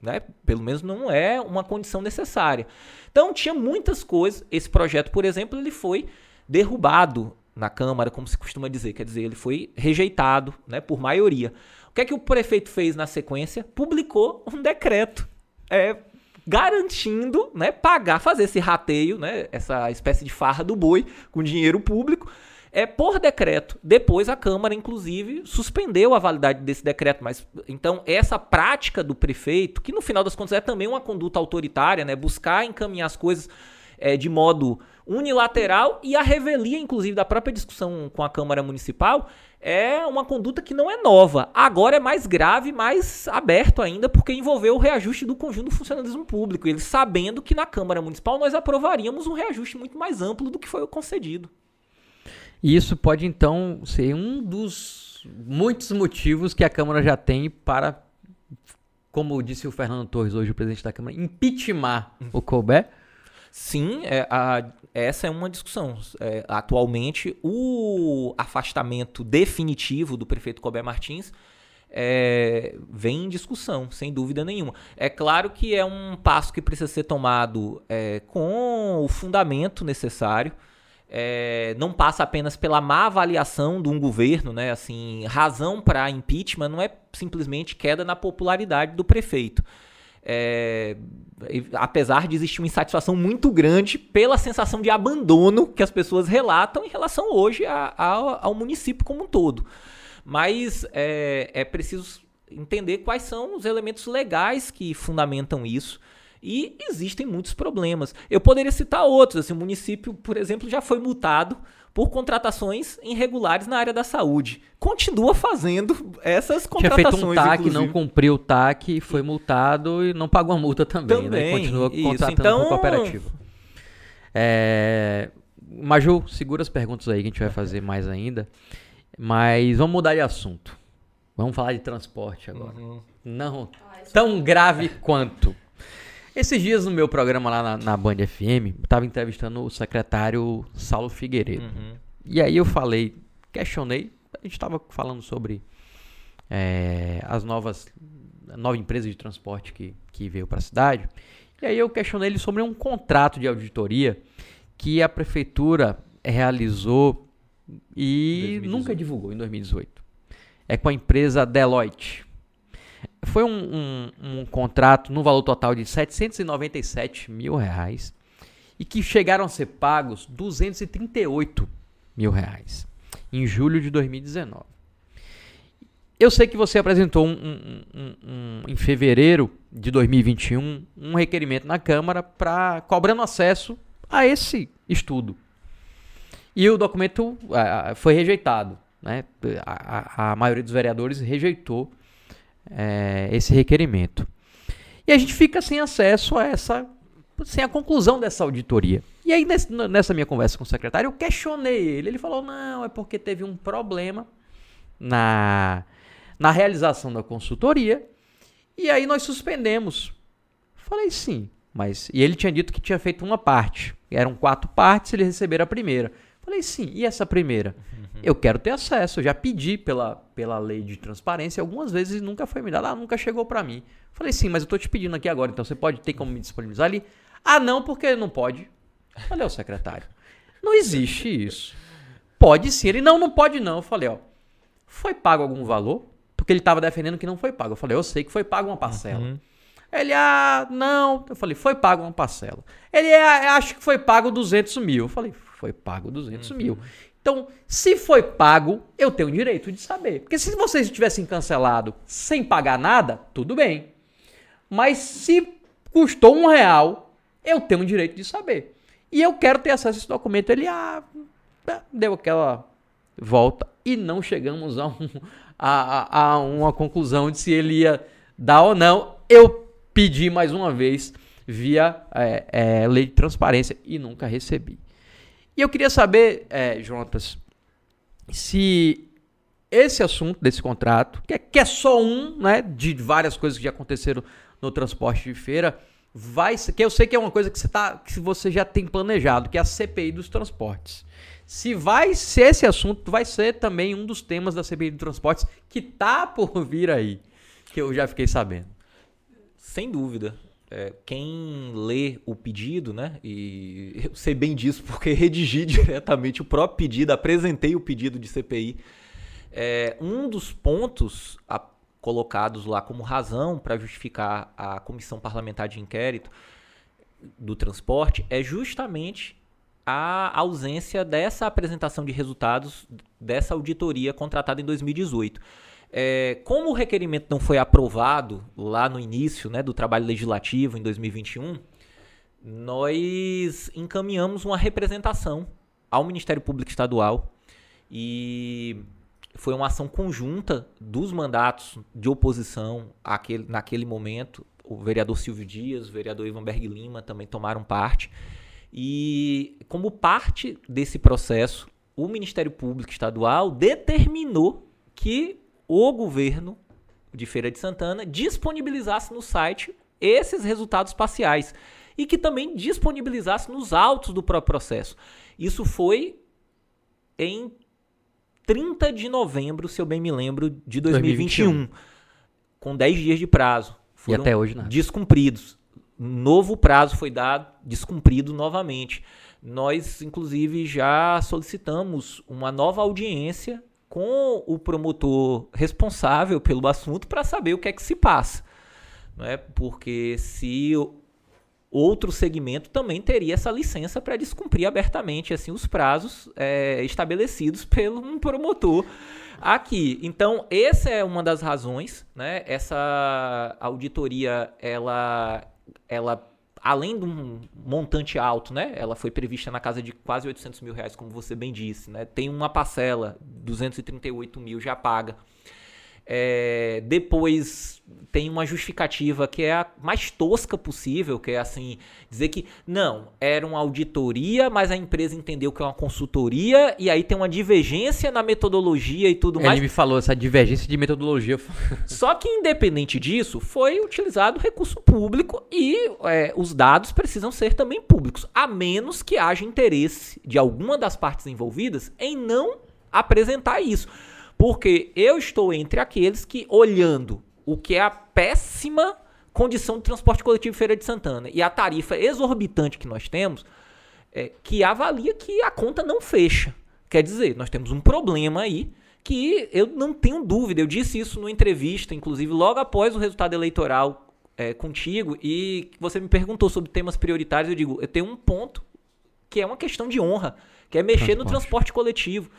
S3: né, pelo menos não é uma condição necessária. Então tinha muitas coisas. Esse projeto, por exemplo, ele foi derrubado na Câmara, como se costuma dizer, quer dizer, ele foi rejeitado, né, por maioria. O que é que o prefeito fez na sequência? Publicou um decreto, é, garantindo, né, pagar, fazer esse rateio, né, essa espécie de farra do boi com dinheiro público, é por decreto. Depois a Câmara, inclusive, suspendeu a validade desse decreto. Mas então essa prática do prefeito, que no final das contas é também uma conduta autoritária, né, buscar encaminhar as coisas é, de modo unilateral e a revelia, inclusive, da própria discussão com a Câmara Municipal, é uma conduta que não é nova. Agora é mais grave, mais aberto ainda, porque envolveu o reajuste do conjunto do funcionalismo público. Eles sabendo que na Câmara Municipal nós aprovaríamos um reajuste muito mais amplo do que foi o concedido.
S1: E isso pode então ser um dos muitos motivos que a Câmara já tem para, como disse o Fernando Torres hoje, o presidente da Câmara, impeachment o Colbert.
S3: Sim, é, a, essa é uma discussão. É, atualmente, o afastamento definitivo do prefeito Colbert Martins é, vem em discussão, sem dúvida nenhuma. É claro que é um passo que precisa ser tomado é, com o fundamento necessário é, não passa apenas pela má avaliação de um governo, né? Assim, razão para impeachment não é simplesmente queda na popularidade do prefeito. É, apesar de existir uma insatisfação muito grande pela sensação de abandono que as pessoas relatam em relação hoje a, a, ao município como um todo. Mas é, é preciso entender quais são os elementos legais que fundamentam isso. E existem muitos problemas. Eu poderia citar outros. Assim, o município, por exemplo, já foi multado por contratações irregulares na área da saúde. Continua fazendo essas contratações.
S1: Tinha feito um TAC, inclusive. não cumpriu o TAC, foi multado e não pagou a multa também. também né? Continua isso. contratando então... com cooperativa. É... Maju, segura as perguntas aí que a gente vai fazer mais ainda. Mas vamos mudar de assunto. Vamos falar de transporte agora. Uhum. Não tão grave quanto. Esses dias no meu programa lá na, na Band FM, eu tava entrevistando o secretário Saulo Figueiredo. Uhum. E aí eu falei, questionei, a gente tava falando sobre é, as novas, a nova empresa de transporte que, que veio para a cidade. E aí eu questionei ele sobre um contrato de auditoria que a prefeitura realizou e 2018. nunca divulgou em 2018. É com a empresa Deloitte. Foi um, um, um, contrato no valor total de 797 mil reais e que chegaram a ser pagos 238 mil reais em julho de 2019. Eu sei que você apresentou um, um, em fevereiro de 2021 um requerimento na Câmara para cobrando acesso a esse estudo. E o documento uh, foi rejeitado. Né? A, a, a maioria dos vereadores rejeitou é, esse requerimento. E a gente fica sem acesso a essa, sem a conclusão dessa auditoria. E aí, nessa minha conversa com o secretário, eu questionei ele. Ele falou: não, é porque teve um problema na, na realização da consultoria. E aí nós suspendemos. Falei sim, mas. E ele tinha dito que tinha feito uma parte. Eram quatro partes, ele receberam a primeira. Falei sim, e essa primeira? Eu quero ter acesso. Eu já pedi pela, pela lei de transparência algumas vezes nunca foi me dado. Ah, nunca chegou para mim. Falei, sim, mas eu tô te pedindo aqui agora, então você pode ter como me disponibilizar ali? Ah, não, porque não pode. Falei, ó, secretário, não existe isso. Pode sim. Ele, não, não pode não. Eu falei, ó, foi pago algum valor? Porque ele estava defendendo que não foi pago. Eu falei, eu sei que foi pago uma parcela. Uhum. Ele, ah, não. Eu falei, foi pago uma parcela. Ele, ah, acho que foi pago 200 mil. Eu falei, foi pago 200 uhum. mil. Então, se foi pago, eu tenho o direito de saber. Porque se vocês tivessem cancelado sem pagar nada, tudo bem. Mas se custou um real, eu tenho o direito de saber. E eu quero ter acesso a esse documento. Ele ah, deu aquela volta e não chegamos a, um, a, a, uma conclusão de se ele ia dar ou não. Eu pedi mais uma vez via é, é, lei de transparência e nunca recebi. E eu queria saber, é, Jonatas, se esse assunto desse contrato, que é, que é só um né, de várias coisas que já aconteceram no transporte de feira, vai que eu sei que é uma coisa que você, tá, que você já tem planejado, que é a CPI dos transportes. Se vai ser esse assunto, vai ser também um dos temas da CPI dos transportes que tá por vir aí, que eu já fiquei sabendo.
S3: Sem dúvida é, quem lê o pedido, né? E eu sei bem disso porque redigi diretamente o próprio pedido, apresentei o pedido de CPI. É, um dos pontos a, colocados lá como razão para justificar a comissão parlamentar de inquérito do transporte é justamente a ausência dessa apresentação de resultados dessa auditoria contratada em 2018. É, como o requerimento não foi aprovado lá no início né, do trabalho legislativo, em 2021, nós encaminhamos uma representação ao Ministério Público Estadual e foi uma ação conjunta dos mandatos de oposição àquele, naquele momento. O vereador Silvio Dias, o vereador Ivan Berg Lima também tomaram parte. E como parte desse processo, o Ministério Público Estadual determinou que o governo de Feira de Santana disponibilizasse no site esses resultados parciais e que também disponibilizasse nos autos do próprio processo. Isso foi em 30 de novembro, se eu bem me lembro, de 2021, 2021. com 10 dias de prazo.
S1: Foram e até hoje, né?
S3: Descumpridos. Novo prazo foi dado, descumprido novamente. Nós, inclusive, já solicitamos uma nova audiência com o promotor responsável pelo assunto para saber o que é que se passa. Não é? Porque se outro segmento também teria essa licença para descumprir abertamente assim os prazos é, estabelecidos pelo um promotor aqui. Então, essa é uma das razões, né? Essa auditoria, ela, ela além de um montante alto, né? Ela foi prevista na casa de quase 800 mil reais, como você bem disse, né? Tem uma parcela, 238 mil já paga. É, depois tem uma justificativa que é a mais tosca possível, que é assim, dizer que não, era uma auditoria, mas a empresa entendeu que é uma consultoria, e aí tem uma divergência na metodologia e tudo
S1: Ele
S3: mais.
S1: Ele me falou essa divergência de metodologia.
S3: Só que, independente disso, foi utilizado recurso público e é, os dados precisam ser também públicos, a menos que haja interesse de alguma das partes envolvidas em não apresentar isso. Porque eu estou entre aqueles que, olhando o que é a péssima condição de transporte coletivo Feira de Santana e a tarifa exorbitante que nós temos, é, que avalia que a conta não fecha. Quer dizer, nós temos um problema aí que eu não tenho dúvida. Eu disse isso numa entrevista, inclusive logo após o resultado eleitoral é, contigo, e você me perguntou sobre temas prioritários. Eu digo, eu tenho um ponto que é uma questão de honra, que é mexer transporte. no transporte coletivo.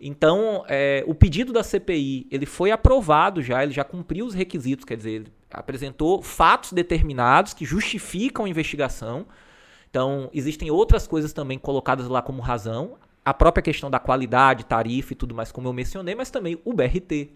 S3: Então, é, o pedido da CPI ele foi aprovado já, ele já cumpriu os requisitos, quer dizer, ele apresentou fatos determinados que justificam a investigação. Então, existem outras coisas também colocadas lá como razão. A própria questão da qualidade, tarifa e tudo mais, como eu mencionei, mas também o BRT.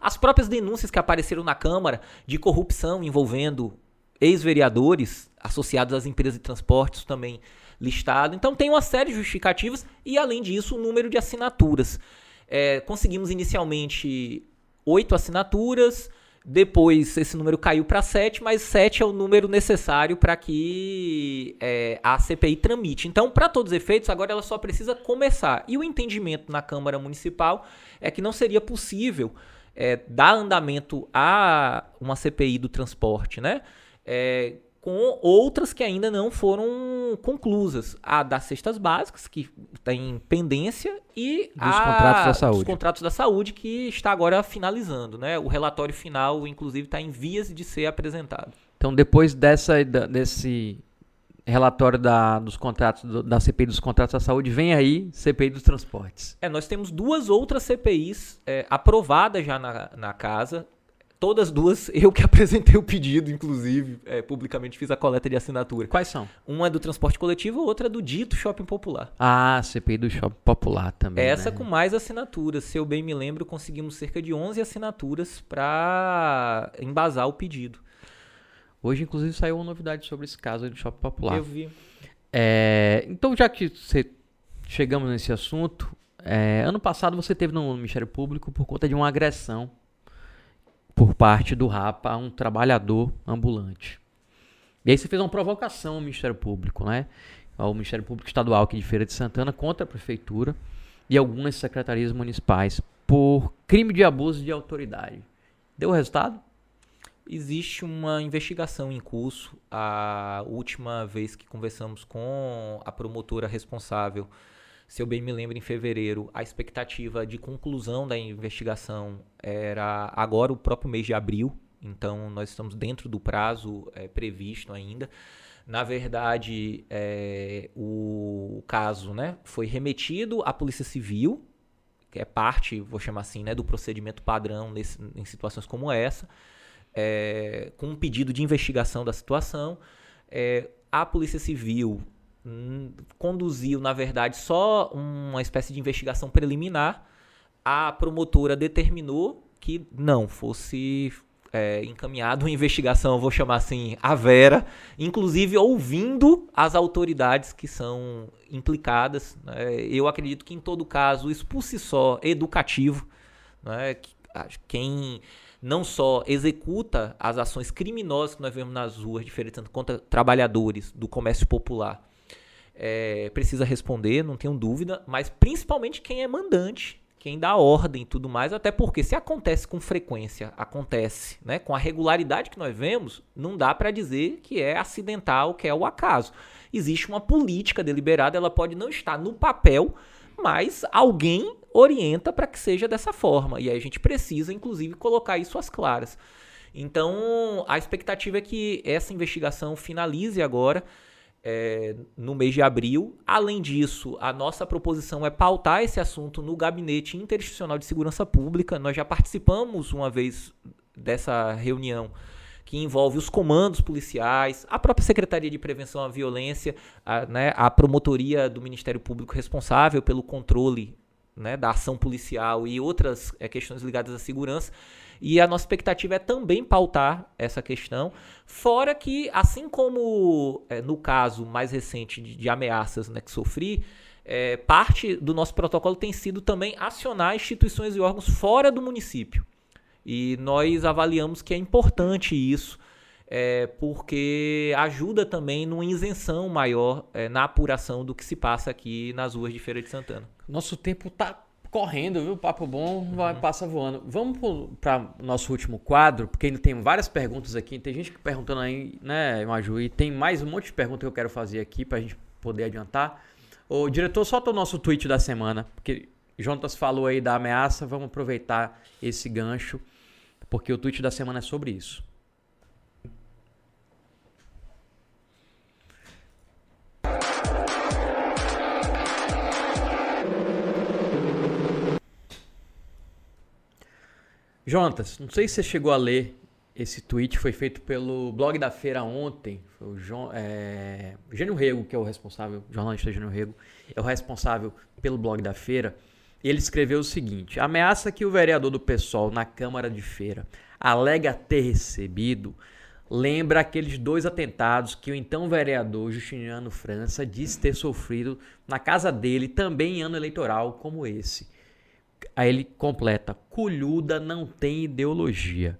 S3: As próprias denúncias que apareceram na Câmara de corrupção envolvendo ex-vereadores associados às empresas de transportes também listado. Então tem uma série de justificativas e, além disso, o número de assinaturas. É, conseguimos inicialmente oito assinaturas, depois esse número caiu para sete, mas sete é o número necessário para que é, a CPI tramite. Então, para todos os efeitos, agora ela só precisa começar. E o entendimento na Câmara Municipal é que não seria possível é, dar andamento a uma CPI do transporte, né? É, com outras que ainda não foram conclusas. A das cestas básicas, que está em pendência, e
S1: dos a, contratos da saúde.
S3: Dos contratos da saúde, que está agora finalizando. Né? O relatório final, inclusive, está em vias de ser apresentado.
S1: Então, depois dessa, desse relatório da, dos contratos, da CPI dos contratos da saúde, vem aí CPI dos transportes.
S3: É, nós temos duas outras CPIs é, aprovadas já na, na casa. Todas duas, eu que apresentei o pedido, inclusive, é, publicamente fiz a coleta de assinatura.
S1: Quais são?
S3: Uma é do transporte coletivo, outra é do dito shopping popular.
S1: Ah, CPI do shopping popular também.
S3: Essa
S1: né?
S3: com mais assinaturas. Se eu bem me lembro, conseguimos cerca de 11 assinaturas para embasar o pedido.
S1: Hoje, inclusive, saiu uma novidade sobre esse caso do shopping popular.
S3: Eu vi.
S1: É, então, já que você, chegamos nesse assunto, é, ano passado você teve no Ministério Público por conta de uma agressão por parte do Rapa a um trabalhador ambulante. E aí você fez uma provocação ao Ministério Público, né? Ao Ministério Público Estadual aqui de Feira de Santana contra a Prefeitura e algumas secretarias municipais por crime de abuso de autoridade. Deu resultado?
S3: Existe uma investigação em curso. A última vez que conversamos com a promotora responsável, se eu bem me lembro, em fevereiro, a expectativa de conclusão da investigação era agora o próprio mês de abril. Então, nós estamos dentro do prazo é, previsto ainda. Na verdade, é, o caso né, foi remetido à Polícia Civil, que é parte, vou chamar assim, né, do procedimento padrão nesse, em situações como essa é, com um pedido de investigação da situação. É, a Polícia Civil conduziu, na verdade, só uma espécie de investigação preliminar. A promotora determinou que não fosse é, encaminhado uma investigação, vou chamar assim, a Vera, inclusive ouvindo as autoridades que são implicadas. Né? Eu acredito que, em todo caso, isso por si só educativo. Né? Quem não só executa as ações criminosas que nós vemos nas ruas Feira de contra trabalhadores do comércio popular, é, precisa responder, não tenho dúvida, mas principalmente quem é mandante, quem dá ordem e tudo mais, até porque se acontece com frequência, acontece né, com a regularidade que nós vemos, não dá para dizer que é acidental, que é o acaso. Existe uma política deliberada, ela pode não estar no papel, mas alguém orienta para que seja dessa forma. E aí a gente precisa, inclusive, colocar isso às claras. Então, a expectativa é que essa investigação finalize agora. É, no mês de abril. Além disso, a nossa proposição é pautar esse assunto no Gabinete Interinstitucional de Segurança Pública. Nós já participamos uma vez dessa reunião que envolve os comandos policiais, a própria Secretaria de Prevenção à Violência, a, né, a promotoria do Ministério Público responsável pelo controle né, da ação policial e outras é, questões ligadas à segurança. E a nossa expectativa é também pautar essa questão, fora que, assim como é, no caso mais recente de, de ameaças né, que sofri, é, parte do nosso protocolo tem sido também acionar instituições e órgãos fora do município. E nós avaliamos que é importante isso, é, porque ajuda também numa isenção maior é, na apuração do que se passa aqui nas ruas de Feira de Santana.
S1: Nosso tempo tá correndo, viu? Papo bom, vai, uhum. passa voando. Vamos para o nosso último quadro, porque ainda tem várias perguntas aqui. Tem gente perguntando aí, né, Maju? E tem mais um monte de perguntas que eu quero fazer aqui para a gente poder adiantar. O diretor, solta o nosso tweet da semana, porque Jontas falou aí da ameaça. Vamos aproveitar esse gancho porque o tweet da semana é sobre isso. Jontas, não sei se você chegou a ler esse tweet, foi feito pelo blog da feira ontem. Foi o João, é, Gênio Rego, que é o responsável, jornalista Gênio Rego, é o responsável pelo blog da feira. Ele escreveu o seguinte: ameaça que o vereador do PSOL na Câmara de Feira alega ter recebido lembra aqueles dois atentados que o então vereador Justiniano França disse ter sofrido na casa dele, também em ano eleitoral como esse. Aí ele completa: Colhuda não tem ideologia.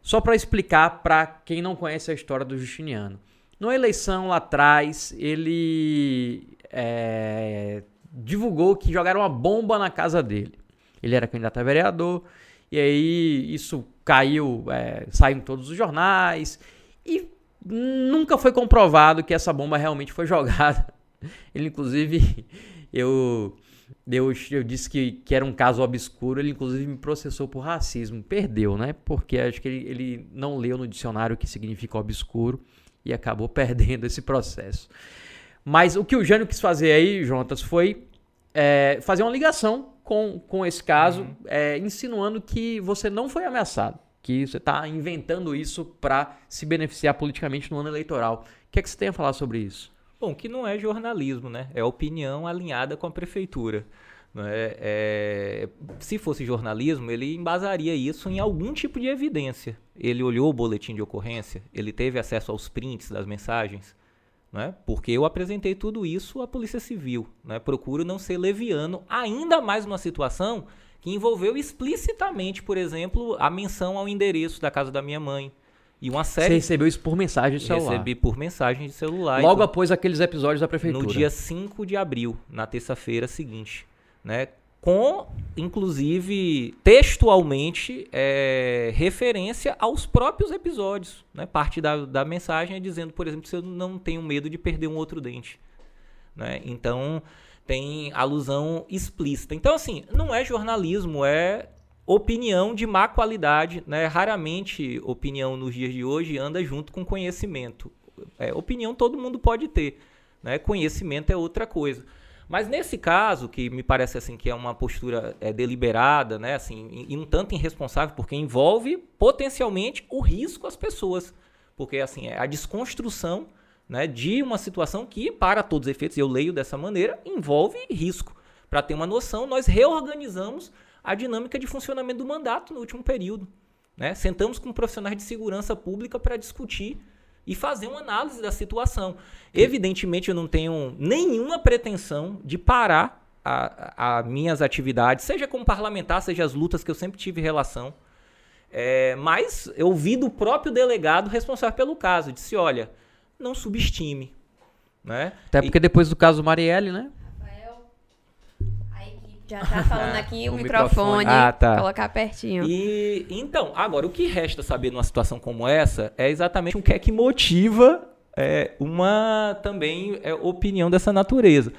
S1: Só para explicar para quem não conhece a história do Justiniano. Na eleição lá atrás, ele é, divulgou que jogaram uma bomba na casa dele. Ele era candidato a vereador, e aí isso caiu, é, saiu em todos os jornais, e nunca foi comprovado que essa bomba realmente foi jogada. Ele, inclusive, eu, eu, eu disse que, que era um caso obscuro, ele, inclusive, me processou por racismo. Perdeu, né? Porque acho que ele, ele não leu no dicionário o que significa obscuro e acabou perdendo esse processo. Mas o que o Jânio quis fazer aí, Jontas, foi é, fazer uma ligação com, com esse caso, uhum. é, insinuando que você não foi ameaçado, que você está inventando isso para se beneficiar politicamente no ano eleitoral. O que é que você tem a falar sobre isso?
S3: Bom, que não é jornalismo, né? É opinião alinhada com a prefeitura. É, é, se fosse jornalismo, ele embasaria isso em algum tipo de evidência. Ele olhou o boletim de ocorrência, ele teve acesso aos prints das mensagens, né? porque eu apresentei tudo isso à Polícia Civil. Né? Procuro não ser leviano, ainda mais numa situação que envolveu explicitamente, por exemplo, a menção ao endereço da casa da minha mãe. E uma série. Você
S1: recebeu isso por mensagem de celular?
S3: Recebi por mensagem de celular.
S1: Logo então, após aqueles episódios da prefeitura.
S3: No dia 5 de abril, na terça-feira seguinte né? Com, inclusive, textualmente, é, referência aos próprios episódios. Né? Parte da, da mensagem é dizendo, por exemplo, que eu não tenho medo de perder um outro dente. Né? Então, tem alusão explícita. Então, assim, não é jornalismo, é opinião de má qualidade. Né? Raramente, opinião nos dias de hoje anda junto com conhecimento. É, opinião todo mundo pode ter. Né? Conhecimento é outra coisa. Mas nesse caso, que me parece assim que é uma postura é, deliberada, né, assim, e um tanto irresponsável, porque envolve potencialmente o risco às pessoas. Porque assim, é a desconstrução né, de uma situação que, para todos os efeitos, eu leio dessa maneira, envolve risco. Para ter uma noção, nós reorganizamos a dinâmica de funcionamento do mandato no último período. Né? Sentamos com profissionais de segurança pública para discutir e fazer uma análise da situação. Evidentemente, eu não tenho nenhuma pretensão de parar as minhas atividades, seja como parlamentar, seja as lutas que eu sempre tive relação. É, mas eu ouvi do próprio delegado responsável pelo caso, disse, olha, não subestime. Né?
S1: Até porque e... depois do caso Marielle, né?
S2: Já tá falando aqui o, o microfone, microfone. Ah, tá. colocar pertinho.
S3: E então, agora o que resta saber numa situação como essa é exatamente o que é que motiva é, uma também é, opinião dessa natureza.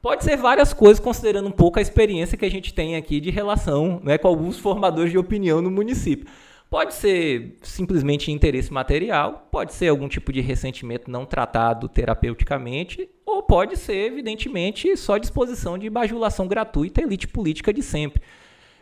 S3: Pode ser várias coisas, considerando um pouco a experiência que a gente tem aqui de relação né, com alguns formadores de opinião no município. Pode ser simplesmente interesse material, pode ser algum tipo de ressentimento não tratado terapeuticamente, ou pode ser, evidentemente, só disposição de bajulação gratuita, elite política de sempre.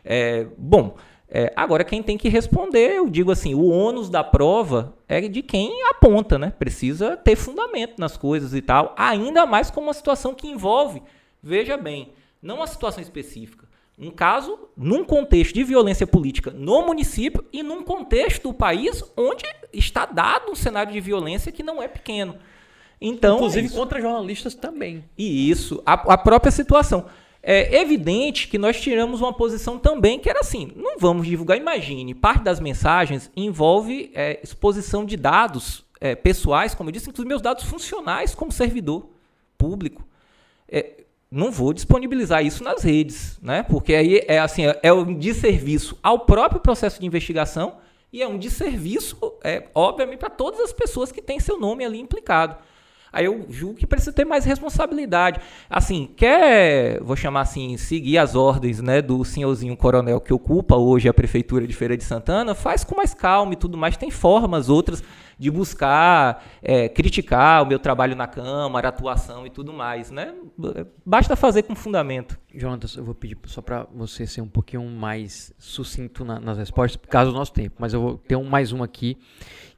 S3: É, bom, é, agora quem tem que responder, eu digo assim, o ônus da prova é de quem aponta, né? Precisa ter fundamento nas coisas e tal, ainda mais com uma situação que envolve, veja bem, não uma situação específica, um caso num contexto de violência política no município e num contexto do país onde está dado um cenário de violência que não é pequeno. Então,
S1: Inclusive é contra jornalistas também.
S3: E isso, a, a, própria situação. É evidente que nós tiramos uma posição também que era assim: não vamos divulgar. Imagine, parte das mensagens envolve é, exposição de dados é, pessoais, como eu disse, inclusive meus dados funcionais como servidor público. É, não vou disponibilizar isso nas redes, né? Porque aí é assim, é um desserviço ao próprio processo de investigação e é um desserviço, é, obviamente, para todas as pessoas que têm seu nome ali implicado. Aí eu julgo que precisa ter mais responsabilidade. Assim, quer, vou chamar assim, seguir as ordens né, do senhorzinho coronel que ocupa hoje a prefeitura de Feira de Santana, faz com mais calma e tudo mais. Tem formas outras de buscar é, criticar o meu trabalho na Câmara, atuação e tudo mais, né? Basta fazer com fundamento.
S1: Jonas, eu vou pedir só para você ser um pouquinho mais sucinto na, nas respostas, por causa do nosso tempo, mas eu vou ter um, mais um aqui,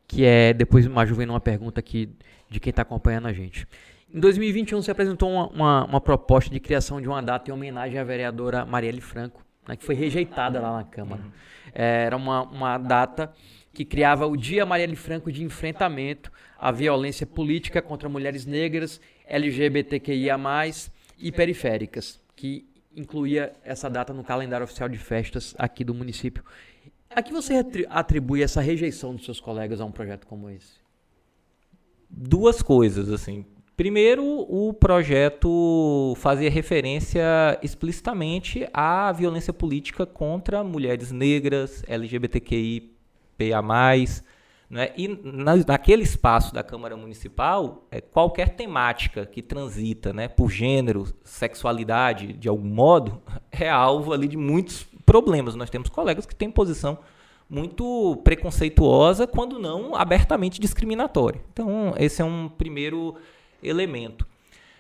S1: que é, depois Maju vem numa pergunta aqui de quem está acompanhando a gente. Em 2021, você apresentou uma, uma, uma, proposta de criação de uma data em homenagem à vereadora Marielle Franco, né, que foi rejeitada lá na Câmara. Uhum. É, era uma, uma data que criava o Dia Marielle Franco de enfrentamento à violência política contra mulheres negras, LGBTQIA+, e periféricas, que incluía essa data no calendário oficial de festas aqui do município. A que você atribui essa rejeição dos seus colegas a um projeto como esse?
S3: Duas coisas, assim. Primeiro, o projeto fazia referência explicitamente à violência política contra mulheres negras, LGBTQI, PA+, né? E na, naquele espaço da Câmara Municipal, é, qualquer temática que transita né, por gênero, sexualidade, de algum modo, é alvo ali de muitos problemas. Nós temos colegas que têm posição muito preconceituosa, quando não abertamente discriminatória. Então, esse é um primeiro elemento.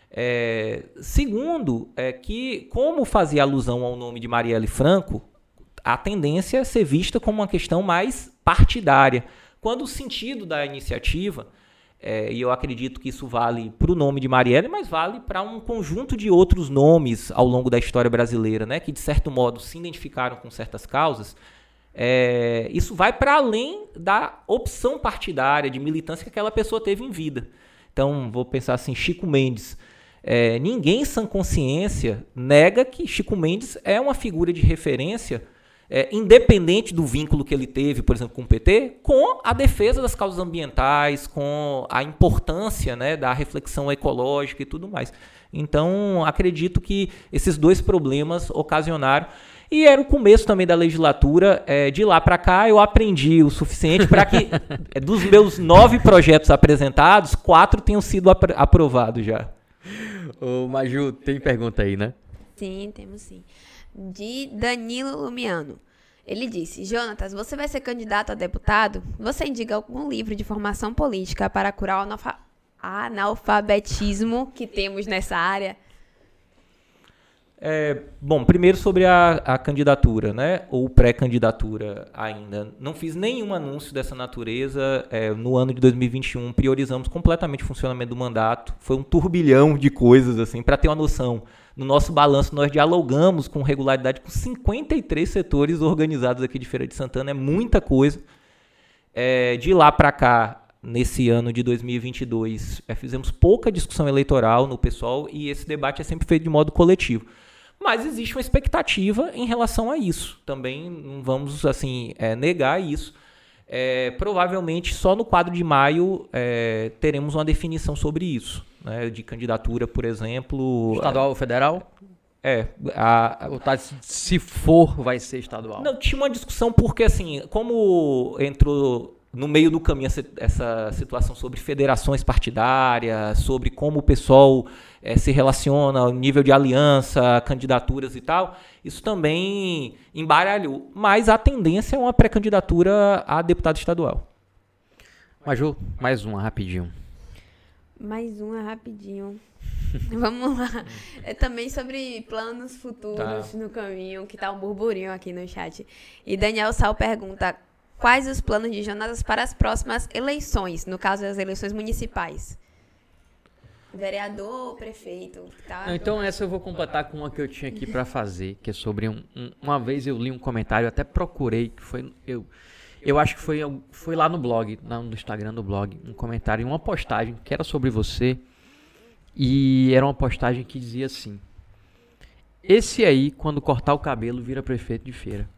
S3: É, segundo, é que, como fazia alusão ao nome de Marielle Franco, a tendência é ser vista como uma questão mais partidária, quando o sentido da iniciativa, é, e eu acredito que isso vale para o nome de Marielle, mas vale para um conjunto de outros nomes ao longo da história brasileira, né, que de certo modo se identificaram com certas causas, é, isso vai para além da opção partidária de militância que aquela pessoa teve em vida. Então, vou pensar assim, Chico Mendes. É, ninguém sem consciência nega que Chico Mendes é uma figura de referência, é, independente do vínculo que ele teve, por exemplo, com o PT, com a defesa das causas ambientais, com a importância né, da reflexão ecológica e tudo mais. Então, acredito que esses dois problemas ocasionaram e era o começo também da legislatura. É, de lá para cá, eu aprendi o suficiente para que, é, dos meus nove projetos apresentados, quatro tenham sido apr aprovados já.
S1: Ô, Maju, tem pergunta aí, né?
S2: Sim, temos sim. De Danilo Lumiano. Ele disse: Jonatas, você vai ser candidato a deputado? Você indica algum livro de formação política para curar o analfabetismo que temos nessa área?
S3: É, bom, primeiro sobre a, a candidatura, né? Ou pré-candidatura ainda. Não fiz nenhum anúncio dessa natureza é, no ano de 2021. Priorizamos completamente o funcionamento do mandato. Foi um turbilhão de coisas, assim, para ter uma noção. No nosso balanço, nós dialogamos com regularidade com 53 setores organizados aqui de Feira de Santana. É muita coisa. É, de lá para cá, nesse ano de 2022, é, fizemos pouca discussão eleitoral no pessoal e esse debate é sempre feito de modo coletivo. Mas existe uma expectativa em relação a isso. Também não vamos assim é, negar isso. É, provavelmente só no quadro de maio é, teremos uma definição sobre isso. Né, de candidatura, por exemplo.
S1: Estadual ou federal?
S3: É. A,
S1: a, se for, vai ser estadual.
S3: Não, tinha uma discussão porque, assim, como entrou no meio do caminho essa, essa situação sobre federações partidárias, sobre como o pessoal é, se relaciona, o nível de aliança, candidaturas e tal, isso também embaralhou. Mas a tendência é uma pré-candidatura a deputado estadual.
S1: Maju, mais uma rapidinho.
S2: Mais uma rapidinho. Vamos lá. É também sobre planos futuros tá. no caminho, que tá um burburinho aqui no chat. E Daniel Sal pergunta: quais os planos de jornadas para as próximas eleições, no caso das eleições municipais? Vereador, prefeito. Tá?
S1: então essa eu vou completar com uma que eu tinha aqui para fazer, que é sobre um, um, Uma vez eu li um comentário, até procurei, que foi. Eu, eu acho que foi, foi lá no blog, no Instagram do blog, um comentário, uma postagem que era sobre você. E era uma postagem que dizia assim: Esse aí, quando cortar o cabelo, vira prefeito de feira.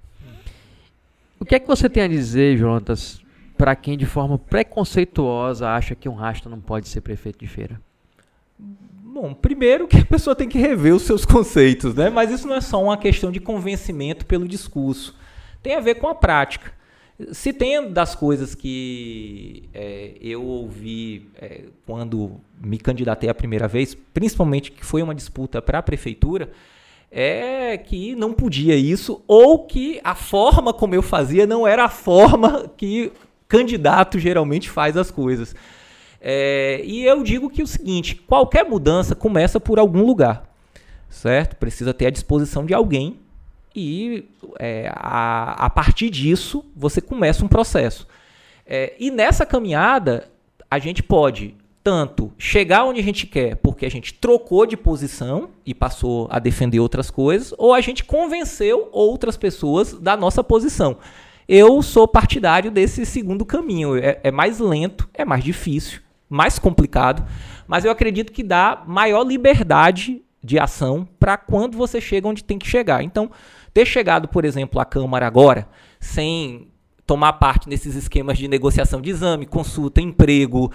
S1: O que é que você tem a dizer, Jonatas, para quem de forma preconceituosa acha que um rasta não pode ser prefeito de feira?
S3: Bom, primeiro que a pessoa tem que rever os seus conceitos, né? Mas isso não é só uma questão de convencimento pelo discurso. Tem a ver com a prática. Se tem das coisas que é, eu ouvi é, quando me candidatei a primeira vez, principalmente que foi uma disputa para a prefeitura, é que não podia isso, ou que a forma como eu fazia não era a forma que candidato geralmente faz as coisas. É, e eu digo que é o seguinte: qualquer mudança começa por algum lugar, certo? Precisa ter a disposição de alguém e é, a, a partir disso você começa um processo. É, e nessa caminhada a gente pode tanto chegar onde a gente quer porque a gente trocou de posição e passou a defender outras coisas, ou a gente convenceu outras pessoas da nossa posição. Eu sou partidário desse segundo caminho. É, é mais lento, é mais difícil, mais complicado, mas eu acredito que dá maior liberdade de ação para quando você chega onde tem que chegar. Então, ter chegado, por exemplo, à Câmara agora, sem tomar parte nesses esquemas de negociação de exame, consulta, emprego,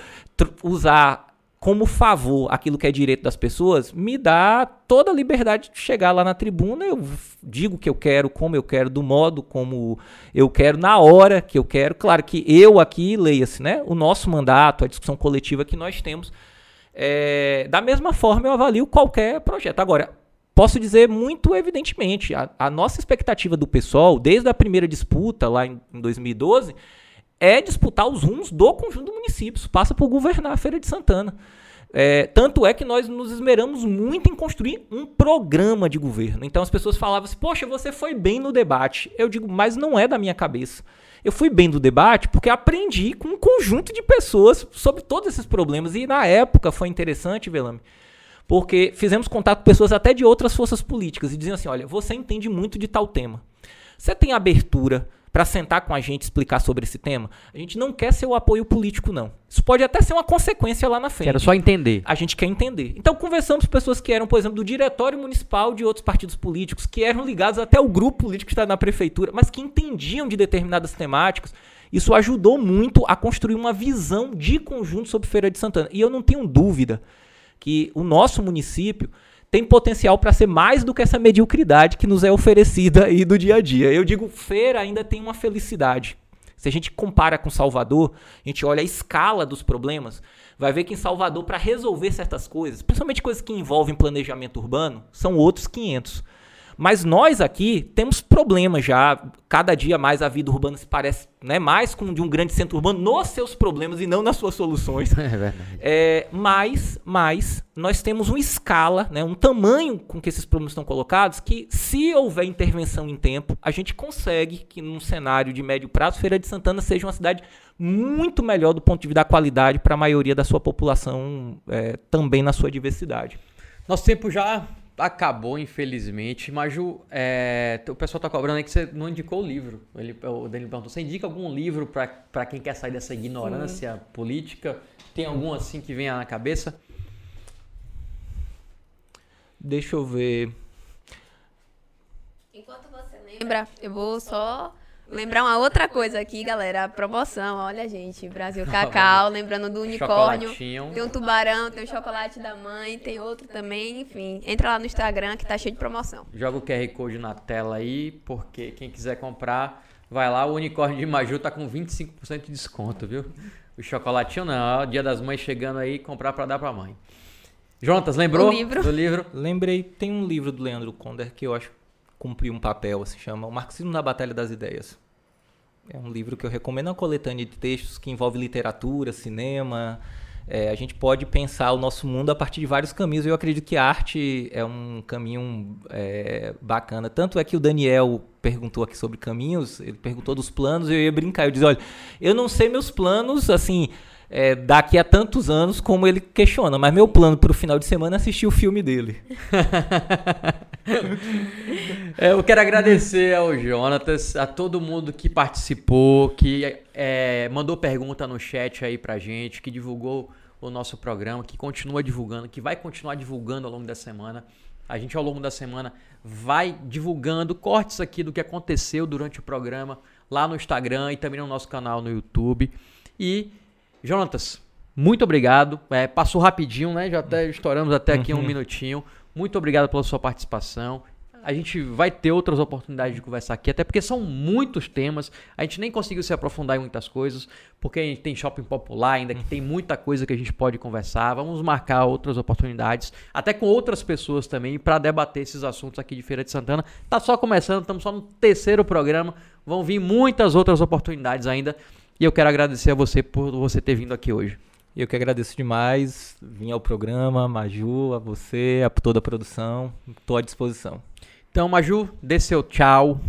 S3: usar como favor aquilo que é direito das pessoas, me dá toda a liberdade de chegar lá na tribuna, eu digo o que eu quero, como eu quero, do modo como eu quero, na hora que eu quero. Claro que eu aqui, leia-se, né? O nosso mandato, a discussão coletiva que nós temos. É, da mesma forma, eu avalio qualquer projeto. Agora, posso dizer muito evidentemente, a, a nossa expectativa do pessoal, desde a primeira disputa lá em, em 2012, é disputar os rumos do conjunto do município. passa por governar a Feira de Santana. É, tanto é que nós nos esmeramos muito em construir um programa de governo. Então as pessoas falavam assim: Poxa, você foi bem no debate. Eu digo, mas não é da minha cabeça. Eu fui bem no debate porque aprendi com um conjunto de pessoas sobre todos esses problemas. E na época foi interessante, Velame, porque fizemos contato com pessoas até de outras forças políticas e diziam assim: Olha, você entende muito de tal tema. Você tem abertura para sentar com a gente e explicar sobre esse tema. A gente não quer ser o apoio político, não. Isso pode até ser uma consequência lá na frente.
S1: Quero só entender.
S3: A gente quer entender. Então conversamos com pessoas que eram, por exemplo, do diretório municipal de outros partidos políticos, que eram ligados até ao grupo político que está na prefeitura, mas que entendiam de determinadas temáticas. Isso ajudou muito a construir uma visão de conjunto sobre Feira de Santana. E eu não tenho dúvida que o nosso município tem potencial para ser mais do que essa mediocridade que nos é oferecida aí do dia a dia. Eu digo, feira ainda tem uma felicidade. Se a gente compara com Salvador, a gente olha a escala dos problemas, vai ver que em Salvador, para resolver certas coisas, principalmente coisas que envolvem planejamento urbano, são outros 500. Mas nós aqui temos problemas já. Cada dia mais a vida urbana se parece né, mais com de um grande centro urbano nos seus problemas e não nas suas soluções.
S1: É verdade.
S3: É, mas, mas nós temos uma escala, né, um tamanho com que esses problemas estão colocados, que se houver intervenção em tempo, a gente consegue que num cenário de médio prazo, Feira de Santana seja uma cidade muito melhor do ponto de vista da qualidade para a maioria da sua população, é, também na sua diversidade.
S1: Nosso tempo já acabou, infelizmente. Maju, é, o pessoal tá cobrando aí que você não indicou o livro. Ele, o Danilo perguntou: você indica algum livro para quem quer sair dessa ignorância Sim. política? Tem algum assim que venha na cabeça?
S3: Deixa eu ver.
S2: Enquanto você lembra, eu vou só Lembrar uma outra coisa aqui, galera. A promoção, olha, gente. Brasil Cacau, lembrando do unicórnio. Tem um tubarão, tem o chocolate da mãe, tem outro também, enfim. Entra lá no Instagram que tá cheio de promoção.
S1: Joga o QR Code na tela aí, porque quem quiser comprar, vai lá. O unicórnio de Maju tá com 25% de desconto, viu? O chocolatinho não, ó, dia das mães chegando aí, comprar para dar pra mãe. Jonatas, lembrou
S2: livro.
S1: do livro?
S3: Lembrei, tem um livro do Leandro Conder que eu acho cumprir um papel, se chama O Marxismo na Batalha das Ideias. É um livro que eu recomendo, é uma coletânea de textos que envolve literatura, cinema. É, a gente pode pensar o nosso mundo a partir de vários caminhos. Eu acredito que a arte é um caminho é, bacana. Tanto é que o Daniel perguntou aqui sobre caminhos, ele perguntou dos planos, eu ia brincar, eu disse, olha, eu não sei meus planos, assim, é, daqui a tantos anos, como ele questiona. Mas meu plano para o final de semana é assistir o filme dele.
S1: é, eu quero agradecer ao Jonatas, a todo mundo que participou, que é, mandou pergunta no chat aí pra gente, que divulgou o nosso programa, que continua divulgando, que vai continuar divulgando ao longo da semana. A gente, ao longo da semana, vai divulgando cortes aqui do que aconteceu durante o programa lá no Instagram e também no nosso canal no YouTube. E Jonatas, muito obrigado. É, passou rapidinho, né? Já até estouramos até aqui um uhum. minutinho. Muito obrigado pela sua participação. A gente vai ter outras oportunidades de conversar aqui, até porque são muitos temas. A gente nem conseguiu se aprofundar em muitas coisas, porque a gente tem shopping popular ainda, que tem muita coisa que a gente pode conversar. Vamos marcar outras oportunidades, até com outras pessoas também, para debater esses assuntos aqui de Feira de Santana. Tá só começando, estamos só no terceiro programa. Vão vir muitas outras oportunidades ainda. E eu quero agradecer a você por você ter vindo aqui hoje.
S3: Eu que agradeço demais. Vim ao programa, Maju, a você, a toda a produção. Estou à disposição.
S1: Então, Maju, dê seu tchau.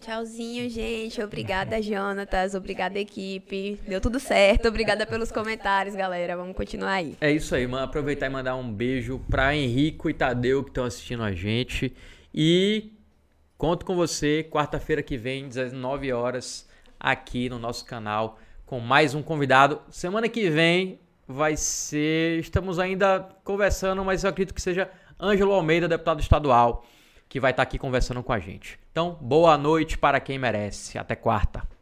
S2: Tchauzinho, gente. Obrigada, Jonatas. Obrigada, equipe. Deu tudo certo. Obrigada pelos comentários, galera. Vamos continuar aí.
S1: É isso aí, mano. Aproveitar e mandar um beijo para Henrico e Tadeu que estão assistindo a gente. E conto com você quarta-feira que vem, 19 horas aqui no nosso canal com mais um convidado. Semana que vem vai ser. Estamos ainda conversando, mas eu acredito que seja Ângelo Almeida, deputado estadual, que vai estar aqui conversando com a gente. Então, boa noite para quem merece. Até quarta.